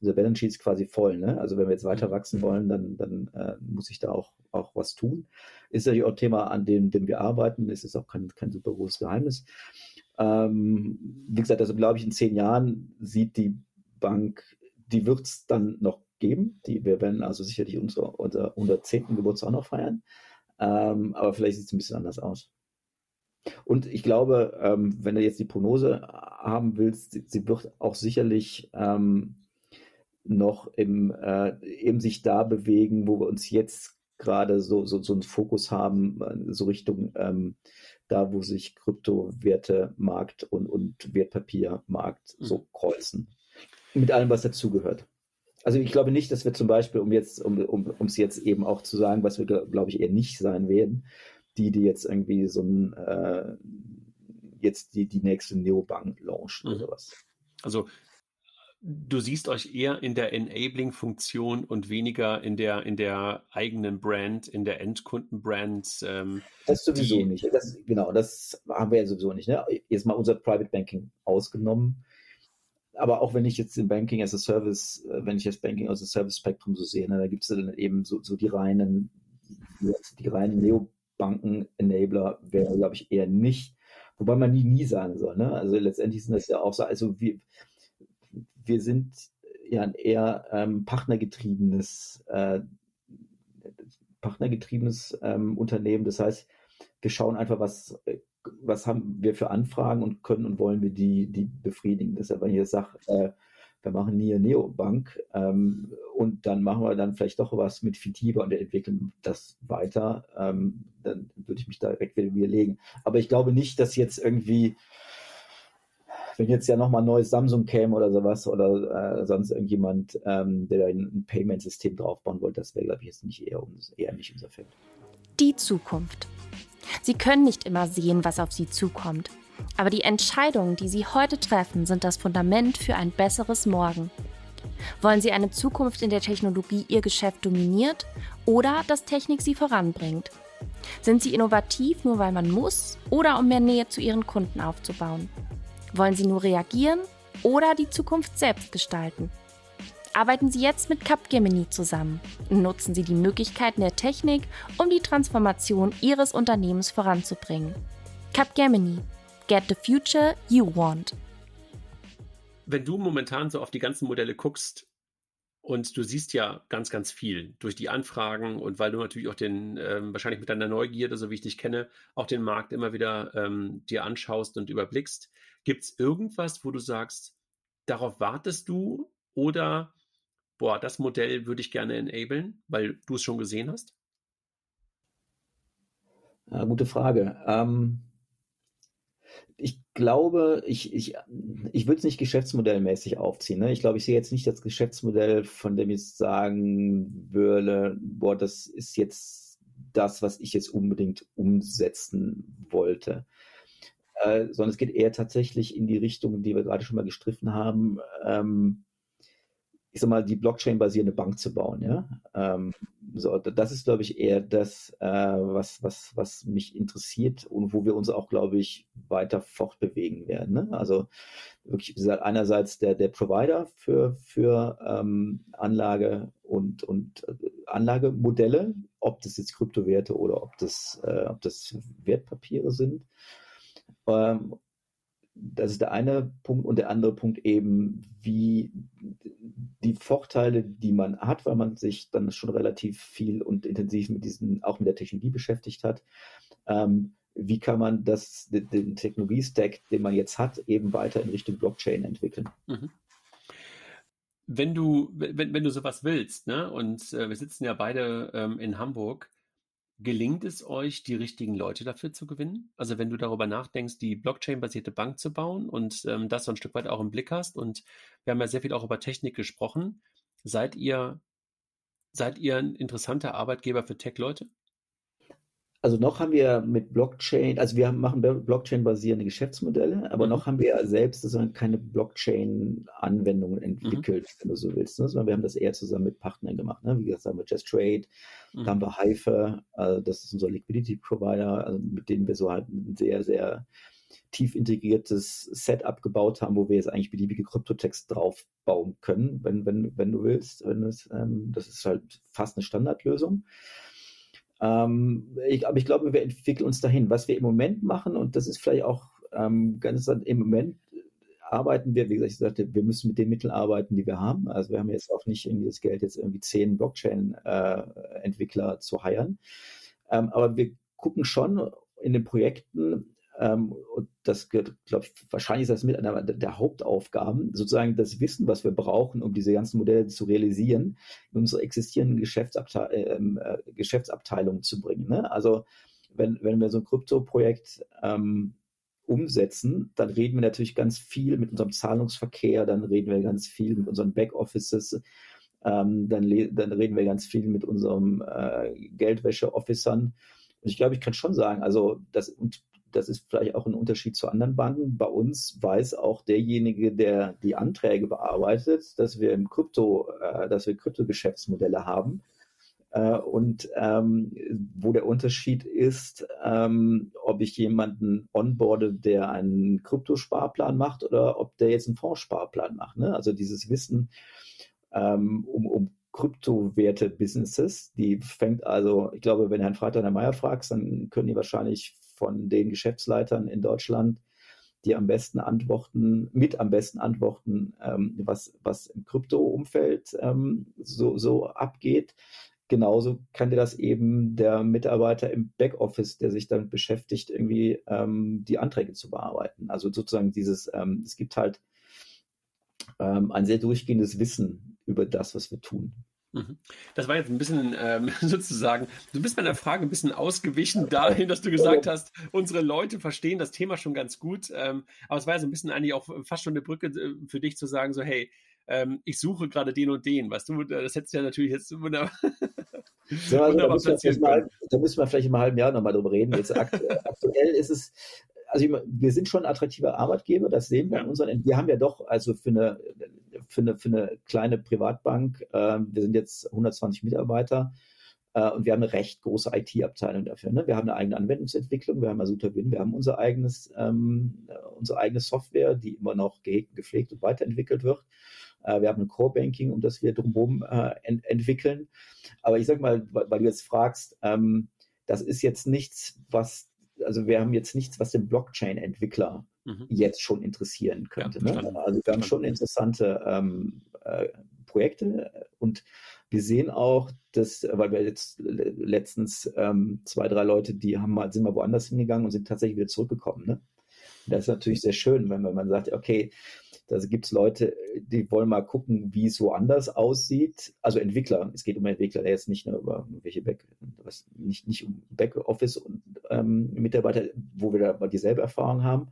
unser Balance Sheet ist quasi voll. Ne? Also wenn wir jetzt weiter wachsen wollen, dann, dann äh, muss ich da auch, auch was tun. Ist natürlich auch ein Thema, an dem, dem wir arbeiten. Es ist auch kein, kein super großes Geheimnis. Ähm, wie gesagt, also glaube ich, in zehn Jahren sieht die Bank, die wird es dann noch geben. Die, wir werden also sicherlich unser, unser 110. Geburtstag auch noch feiern. Ähm, aber vielleicht sieht es ein bisschen anders aus. Und ich glaube, ähm, wenn du jetzt die Prognose haben willst, sie, sie wird auch sicherlich ähm, noch im, äh, eben sich da bewegen, wo wir uns jetzt gerade so, so, so einen Fokus haben, äh, so Richtung ähm, da, wo sich Kryptowerte-Markt und, und Wertpapiermarkt mhm. so kreuzen. Mit allem, was dazugehört. Also ich glaube nicht, dass wir zum Beispiel, um jetzt, um um es jetzt eben auch zu sagen, was wir, glaube ich, eher nicht sein werden, die, die jetzt irgendwie so ein äh, jetzt die, die nächste Neobank launchen mhm. oder was. Also du siehst euch eher in der Enabling-Funktion und weniger in der, in der eigenen Brand, in der Endkundenbrand. Ähm, das sowieso die, nicht. Das, genau, das haben wir ja sowieso nicht. Ne? Jetzt mal unser Private Banking ausgenommen. aber auch wenn ich jetzt im Banking as a Service, äh, wenn ich das Banking as a Service Spektrum so sehe, ne, da gibt es dann eben so, so die reinen, die, die reinen Neobanken-Enabler wäre, glaube ich, eher nicht. Wobei man nie, nie sagen soll. Ne? Also letztendlich sind das ja auch so, also wir, wir sind ja ein eher ähm, partnergetriebenes, äh, partnergetriebenes ähm, Unternehmen. Das heißt, wir schauen einfach, was, was haben wir für Anfragen und können und wollen wir die, die befriedigen. Deshalb, wenn ich jetzt sage, äh, wir machen eine Neobank ähm, und dann machen wir dann vielleicht doch was mit Fitiba und entwickeln das weiter, ähm, dann würde ich mich direkt wieder widerlegen. Aber ich glaube nicht, dass jetzt irgendwie, wenn jetzt ja nochmal ein neues Samsung käme oder sowas oder äh, sonst irgendjemand, ähm, der da ein Payment-System draufbauen wollte, das wäre, glaube ich, jetzt nicht eher, eher nicht unser Feld. Die Zukunft. Sie können nicht immer sehen, was auf sie zukommt. Aber die Entscheidungen, die Sie heute treffen, sind das Fundament für ein besseres Morgen. Wollen Sie eine Zukunft, in der Technologie Ihr Geschäft dominiert oder dass Technik Sie voranbringt? Sind Sie innovativ nur weil man muss oder um mehr Nähe zu Ihren Kunden aufzubauen? Wollen Sie nur reagieren oder die Zukunft selbst gestalten? Arbeiten Sie jetzt mit Capgemini zusammen. Nutzen Sie die Möglichkeiten der Technik, um die Transformation Ihres Unternehmens voranzubringen. Capgemini. Get the future you want. Wenn du momentan so auf die ganzen Modelle guckst und du siehst ja ganz, ganz viel durch die Anfragen und weil du natürlich auch den, ähm, wahrscheinlich mit deiner Neugierde, so wie ich dich kenne, auch den Markt immer wieder ähm, dir anschaust und überblickst, gibt es irgendwas, wo du sagst, darauf wartest du oder boah, das Modell würde ich gerne enablen, weil du es schon gesehen hast? Ja, gute Frage. Ähm, ich glaube, ich, ich, ich würde es nicht geschäftsmodellmäßig aufziehen. Ne? Ich glaube, ich sehe jetzt nicht das Geschäftsmodell, von dem ich sagen würde, boah, das ist jetzt das, was ich jetzt unbedingt umsetzen wollte. Äh, sondern es geht eher tatsächlich in die Richtung, die wir gerade schon mal gestriffen haben. Ähm, ich sag mal, die Blockchain-basierende Bank zu bauen. Ja? Ähm, so, das ist, glaube ich, eher das, äh, was, was, was mich interessiert und wo wir uns auch, glaube ich, weiter fortbewegen werden. Ne? Also wirklich, einerseits der, der Provider für, für ähm, Anlage und, und äh, Anlagemodelle, ob das jetzt Kryptowerte oder ob das, äh, ob das Wertpapiere sind. Ähm, das ist der eine Punkt und der andere Punkt eben, wie die Vorteile, die man hat, weil man sich dann schon relativ viel und intensiv mit diesen, auch mit der Technologie beschäftigt hat. Ähm, wie kann man das, den, Technologiestack, den man jetzt hat, eben weiter in Richtung Blockchain entwickeln? Mhm. Wenn du, wenn, wenn du sowas willst, ne, und äh, wir sitzen ja beide ähm, in Hamburg, Gelingt es euch, die richtigen Leute dafür zu gewinnen? Also wenn du darüber nachdenkst, die Blockchain-basierte Bank zu bauen und ähm, das so ein Stück weit auch im Blick hast und wir haben ja sehr viel auch über Technik gesprochen, seid ihr, seid ihr ein interessanter Arbeitgeber für Tech-Leute? Also noch haben wir mit Blockchain, also wir machen Blockchain-basierende Geschäftsmodelle, aber mhm. noch haben wir selbst sozusagen keine Blockchain-Anwendungen entwickelt, mhm. wenn du so willst, ne? sondern wir haben das eher zusammen mit Partnern gemacht. Ne? Wie gesagt, haben wir Just Trade, mhm. da haben wir Hypher, also das ist unser Liquidity-Provider, also mit denen wir so halt ein sehr, sehr tief integriertes Setup gebaut haben, wo wir jetzt eigentlich beliebige Kryptotext draufbauen können, wenn, wenn, wenn du willst. Wenn es, ähm, das ist halt fast eine Standardlösung. Ähm, ich, aber ich glaube, wir entwickeln uns dahin. Was wir im Moment machen, und das ist vielleicht auch ähm, ganz im Moment arbeiten wir, wie gesagt, ich sagte, wir müssen mit den Mitteln arbeiten, die wir haben. Also wir haben jetzt auch nicht irgendwie das Geld, jetzt irgendwie zehn Blockchain-Entwickler äh, zu heiren. Ähm, aber wir gucken schon in den Projekten, ähm, und das glaube ich, wahrscheinlich ist das mit einer der Hauptaufgaben, sozusagen das Wissen, was wir brauchen, um diese ganzen Modelle zu realisieren, in unsere existierenden Geschäftsabte ähm, äh, Geschäftsabteilungen zu bringen. Ne? Also wenn, wenn wir so ein Krypto-Projekt ähm, umsetzen, dann reden wir natürlich ganz viel mit unserem Zahlungsverkehr, dann reden wir ganz viel mit unseren Backoffices, ähm, dann, dann reden wir ganz viel mit unserem äh, Geldwäsche-Officern. Und ich glaube, ich kann schon sagen, also das und das ist vielleicht auch ein Unterschied zu anderen Banken. Bei uns weiß auch derjenige, der die Anträge bearbeitet, dass wir im Krypto, äh, dass wir Kryptogeschäftsmodelle haben Äh, und ähm, wo der Unterschied ist, ähm, ob ich jemanden onboarde, der einen Kryptosparplan macht oder ob der jetzt einen Fondssparplan macht. Ne? Also dieses Wissen ähm, um, um Kryptowerte-Businesses, die fängt also, ich glaube, wenn Herrn Freitag Herrn Meier fragst, dann können die wahrscheinlich von den Geschäftsleitern in Deutschland die am besten antworten, mit am besten antworten, ähm, was, was im Krypto-Umfeld ähm, so, so abgeht. Genauso kann dir das eben der Mitarbeiter im Backoffice, der sich damit beschäftigt, irgendwie ähm, die Anträge zu bearbeiten. Also sozusagen dieses, ähm, es gibt halt ähm, ein sehr durchgehendes Wissen über das, was wir tun. Mhm. Das war jetzt ein bisschen ähm, sozusagen, du bist meiner Frage ein bisschen ausgewichen dahin, dass du gesagt hast, unsere Leute verstehen das Thema schon ganz gut. Ähm, aber es war ja so ein bisschen eigentlich auch fast schon eine Brücke äh, für dich zu sagen, so hey, ähm, ich suche gerade den und den, weißt du, das hättest du ja natürlich jetzt wunderbar, ja, also wunderbar da, müssen mal, da müssen wir vielleicht im halben Jahr nochmal drüber reden. Jetzt aktuell ist es, also wir sind schon ein attraktiver Arbeitgeber, das sehen wir ja. an unseren, wir haben ja doch, also für eine, für eine, für eine kleine Privatbank, äh, wir sind jetzt 120 Mitarbeiter, äh, und wir haben eine recht große IT-Abteilung dafür. Ne? Wir haben eine eigene Anwendungsentwicklung, wir haben Asutawin, wir haben unser eigenes, ähm, unsere eigene Software, die immer noch gehegt, gepflegt und weiterentwickelt wird. Äh, wir haben ein Core-Banking, um das wir drumherum äh, ent entwickeln. Aber ich sag mal, weil, weil du jetzt fragst, ähm, das ist jetzt nichts, was also wir haben jetzt nichts, was den Blockchain-Entwickler mhm. jetzt schon interessieren könnte. Ja, ne? Also wir haben schon interessante ähm, äh, Projekte und wir sehen auch, dass, weil wir jetzt letztens ähm, zwei, drei Leute, die haben mal, sind mal woanders hingegangen und sind tatsächlich wieder zurückgekommen. Ne? Das ist natürlich sehr schön, wenn, man sagt, okay, da gibt es Leute, die wollen mal gucken, wie es woanders aussieht. Also Entwickler, es geht um Entwickler, jetzt nicht nur über welche Back, was, nicht, nicht um Backoffice und ähm, Mitarbeiter, wo wir da dieselbe Erfahrung haben,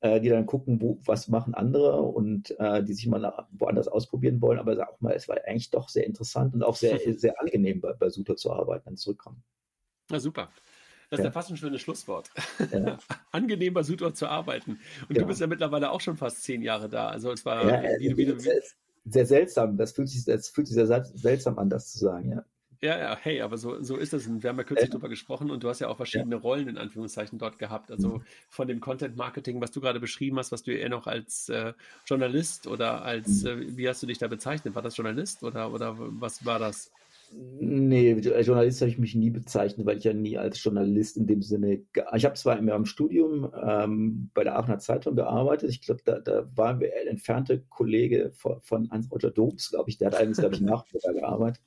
äh, die dann gucken, wo, was machen andere und äh, die sich mal nach, woanders ausprobieren wollen. Aber auch mal, es war eigentlich doch sehr interessant und auch sehr, sehr angenehm bei, bei Suter zu arbeiten, dann zurückkommen. Na super. Das ist ja, fast ein schönes Schlusswort. Ja. Angenehm bei Südort zu arbeiten. Und ja. du bist ja mittlerweile auch schon fast zehn Jahre da. Also es war ja, wie, wie, wie, sehr, sehr, seltsam. Das fühlt sich, das fühlt sich sehr seltsam an, das zu sagen, ja. Ja, ja, hey, aber so, so ist es. Wir haben ja kürzlich äh, darüber gesprochen und du hast ja auch verschiedene ja. Rollen in Anführungszeichen dort gehabt. Also mhm. von dem Content Marketing, was du gerade beschrieben hast, was du eher noch als äh, Journalist oder als, mhm. äh, wie hast du dich da bezeichnet? War das Journalist oder, oder was war das? Nee, als Journalist habe ich mich nie bezeichnet, weil ich ja nie als Journalist in dem Sinne. Ich habe zwar im, Studium ähm, bei der Aachener Zeitung gearbeitet. Ich glaube, da, da waren wir ein entfernte Kollege von, von Hans-Roger Doms, glaube ich. Der hat eigentlich, glaube ich, Nachmittag gearbeitet.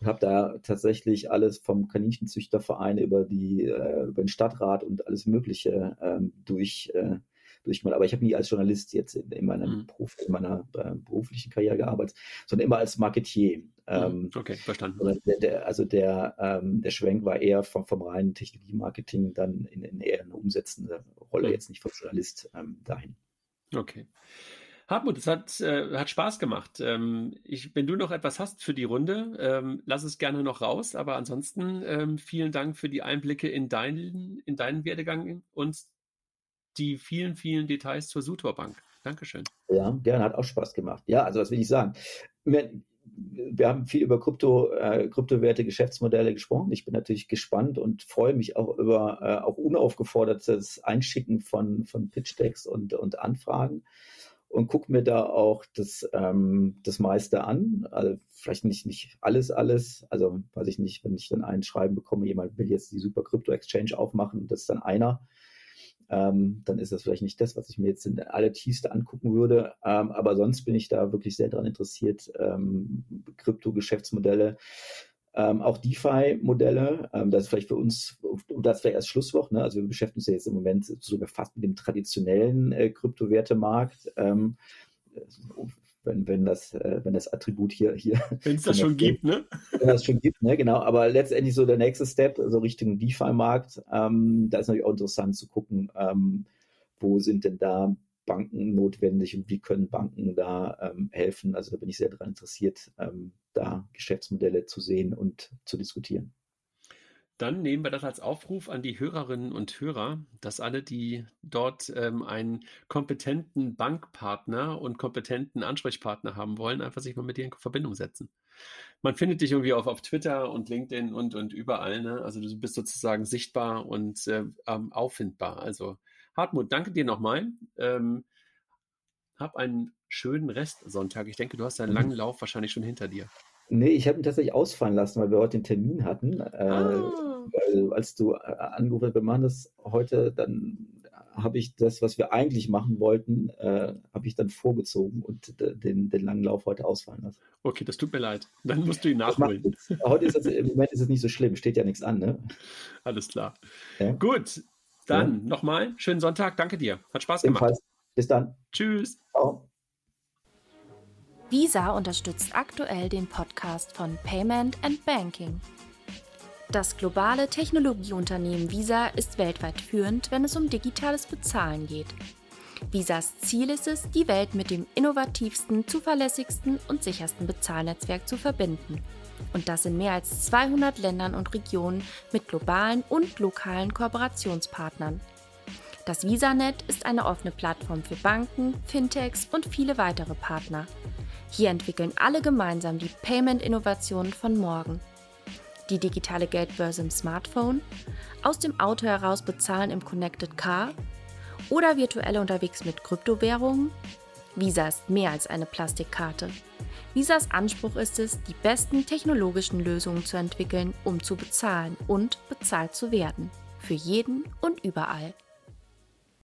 Und habe da tatsächlich alles vom Kaninchenzüchterverein über, die, äh, über den Stadtrat und alles Mögliche ähm, durch. Äh, durchgemacht. Aber ich habe nie als Journalist jetzt in, in meinem mhm. Beruf, in meiner äh, beruflichen Karriere gearbeitet, sondern immer als Marketier. Mhm. Ähm, okay, verstanden. Der, der, also der, ähm, der Schwenk war eher vom, vom reinen Technologie-Marketing dann in, in, eher eine umsetzende Rolle, mhm. jetzt nicht vom Journalist ähm, dahin. Okay. Hartmut, es hat, äh, hat Spaß gemacht. Ähm, ich, wenn du noch etwas hast für die Runde, ähm, lass es gerne noch raus. Aber ansonsten ähm, vielen Dank für die Einblicke in deinen, in deinen Werdegang und die vielen, vielen Details zur Sutor Bank. Dankeschön. Ja, gerne, hat auch Spaß gemacht. Ja, also was will ich sagen? Wir, wir haben viel über Krypto, äh, Kryptowerte, Geschäftsmodelle gesprochen. Ich bin natürlich gespannt und freue mich auch über äh, auch unaufgefordertes Einschicken von, von Pitch-Decks und, und Anfragen und gucke mir da auch das, ähm, das meiste an. Also vielleicht nicht, nicht alles, alles. Also weiß ich nicht, wenn ich dann ein Schreiben bekomme, jemand will jetzt die Super Crypto Exchange aufmachen, das ist dann einer ähm, dann ist das vielleicht nicht das, was ich mir jetzt in alle tiefste angucken würde. Ähm, aber sonst bin ich da wirklich sehr daran interessiert, ähm, Krypto-Geschäftsmodelle, ähm, auch DeFi-Modelle, ähm, das ist vielleicht für uns, und das vielleicht als Schlusswort, ne? also wir beschäftigen uns ja jetzt im Moment sogar fast mit dem traditionellen äh, Kryptowertemarkt. Ähm, wenn, wenn, das, äh, wenn das Attribut hier. hier wenn es das schon gibt, ne? Wenn das schon gibt, ne, genau. Aber letztendlich so der nächste Step, so Richtung DeFi-Markt, ähm, da ist natürlich auch interessant zu gucken, ähm, wo sind denn da Banken notwendig und wie können Banken da ähm, helfen. Also da bin ich sehr daran interessiert, ähm, da Geschäftsmodelle zu sehen und zu diskutieren. Dann nehmen wir das als Aufruf an die Hörerinnen und Hörer, dass alle, die dort ähm, einen kompetenten Bankpartner und kompetenten Ansprechpartner haben wollen, einfach sich mal mit dir in Verbindung setzen. man findet dich irgendwie auf, auf Twitter und LinkedIn und, und überall. Ne? Also du bist sozusagen sichtbar und äh, auffindbar. Also Hartmut, danke dir nochmal. Ähm, hab einen schönen Restsonntag. Ich denke, du hast deinen mhm. langen Lauf wahrscheinlich schon hinter dir. Nee, ich habe ihn tatsächlich ausfallen lassen, weil wir heute den Termin hatten. Äh, ah. Äh, als du äh, angerufen hast, wir machen das heute, dann habe ich das, was wir eigentlich machen wollten, äh, habe ich dann vorgezogen und den, den langen Lauf heute ausfallen lassen. Okay, das tut mir leid. Dann musst du ihn nachholen. heute ist es, im Moment ist es nicht so schlimm, steht ja nichts an, ne? Alles klar. Ja? Gut, dann ja. nochmal schönen Sonntag. Danke dir. Hat Spaß gemacht. Ebenfalls. Bis dann. Tschüss. Ciao. Visa unterstützt aktuell den Podcast von Payment and Banking. Das globale Technologieunternehmen Visa ist weltweit führend, wenn es um digitales Bezahlen geht. Visas Ziel ist es, die Welt mit dem innovativsten, zuverlässigsten und sichersten Bezahlnetzwerk zu verbinden. Und das in mehr als 200 Ländern und Regionen mit globalen und lokalen Kooperationspartnern. Das VisaNet ist eine offene Plattform für Banken, Fintechs und viele weitere Partner. Hier entwickeln alle gemeinsam die Payment-Innovationen von morgen die digitale Geldbörse im Smartphone, aus dem Auto heraus bezahlen im Connected Car oder virtuell unterwegs mit Kryptowährungen? Visa ist mehr als eine Plastikkarte. Visas Anspruch ist es, die besten technologischen Lösungen zu entwickeln, um zu bezahlen und bezahlt zu werden. Für jeden und überall.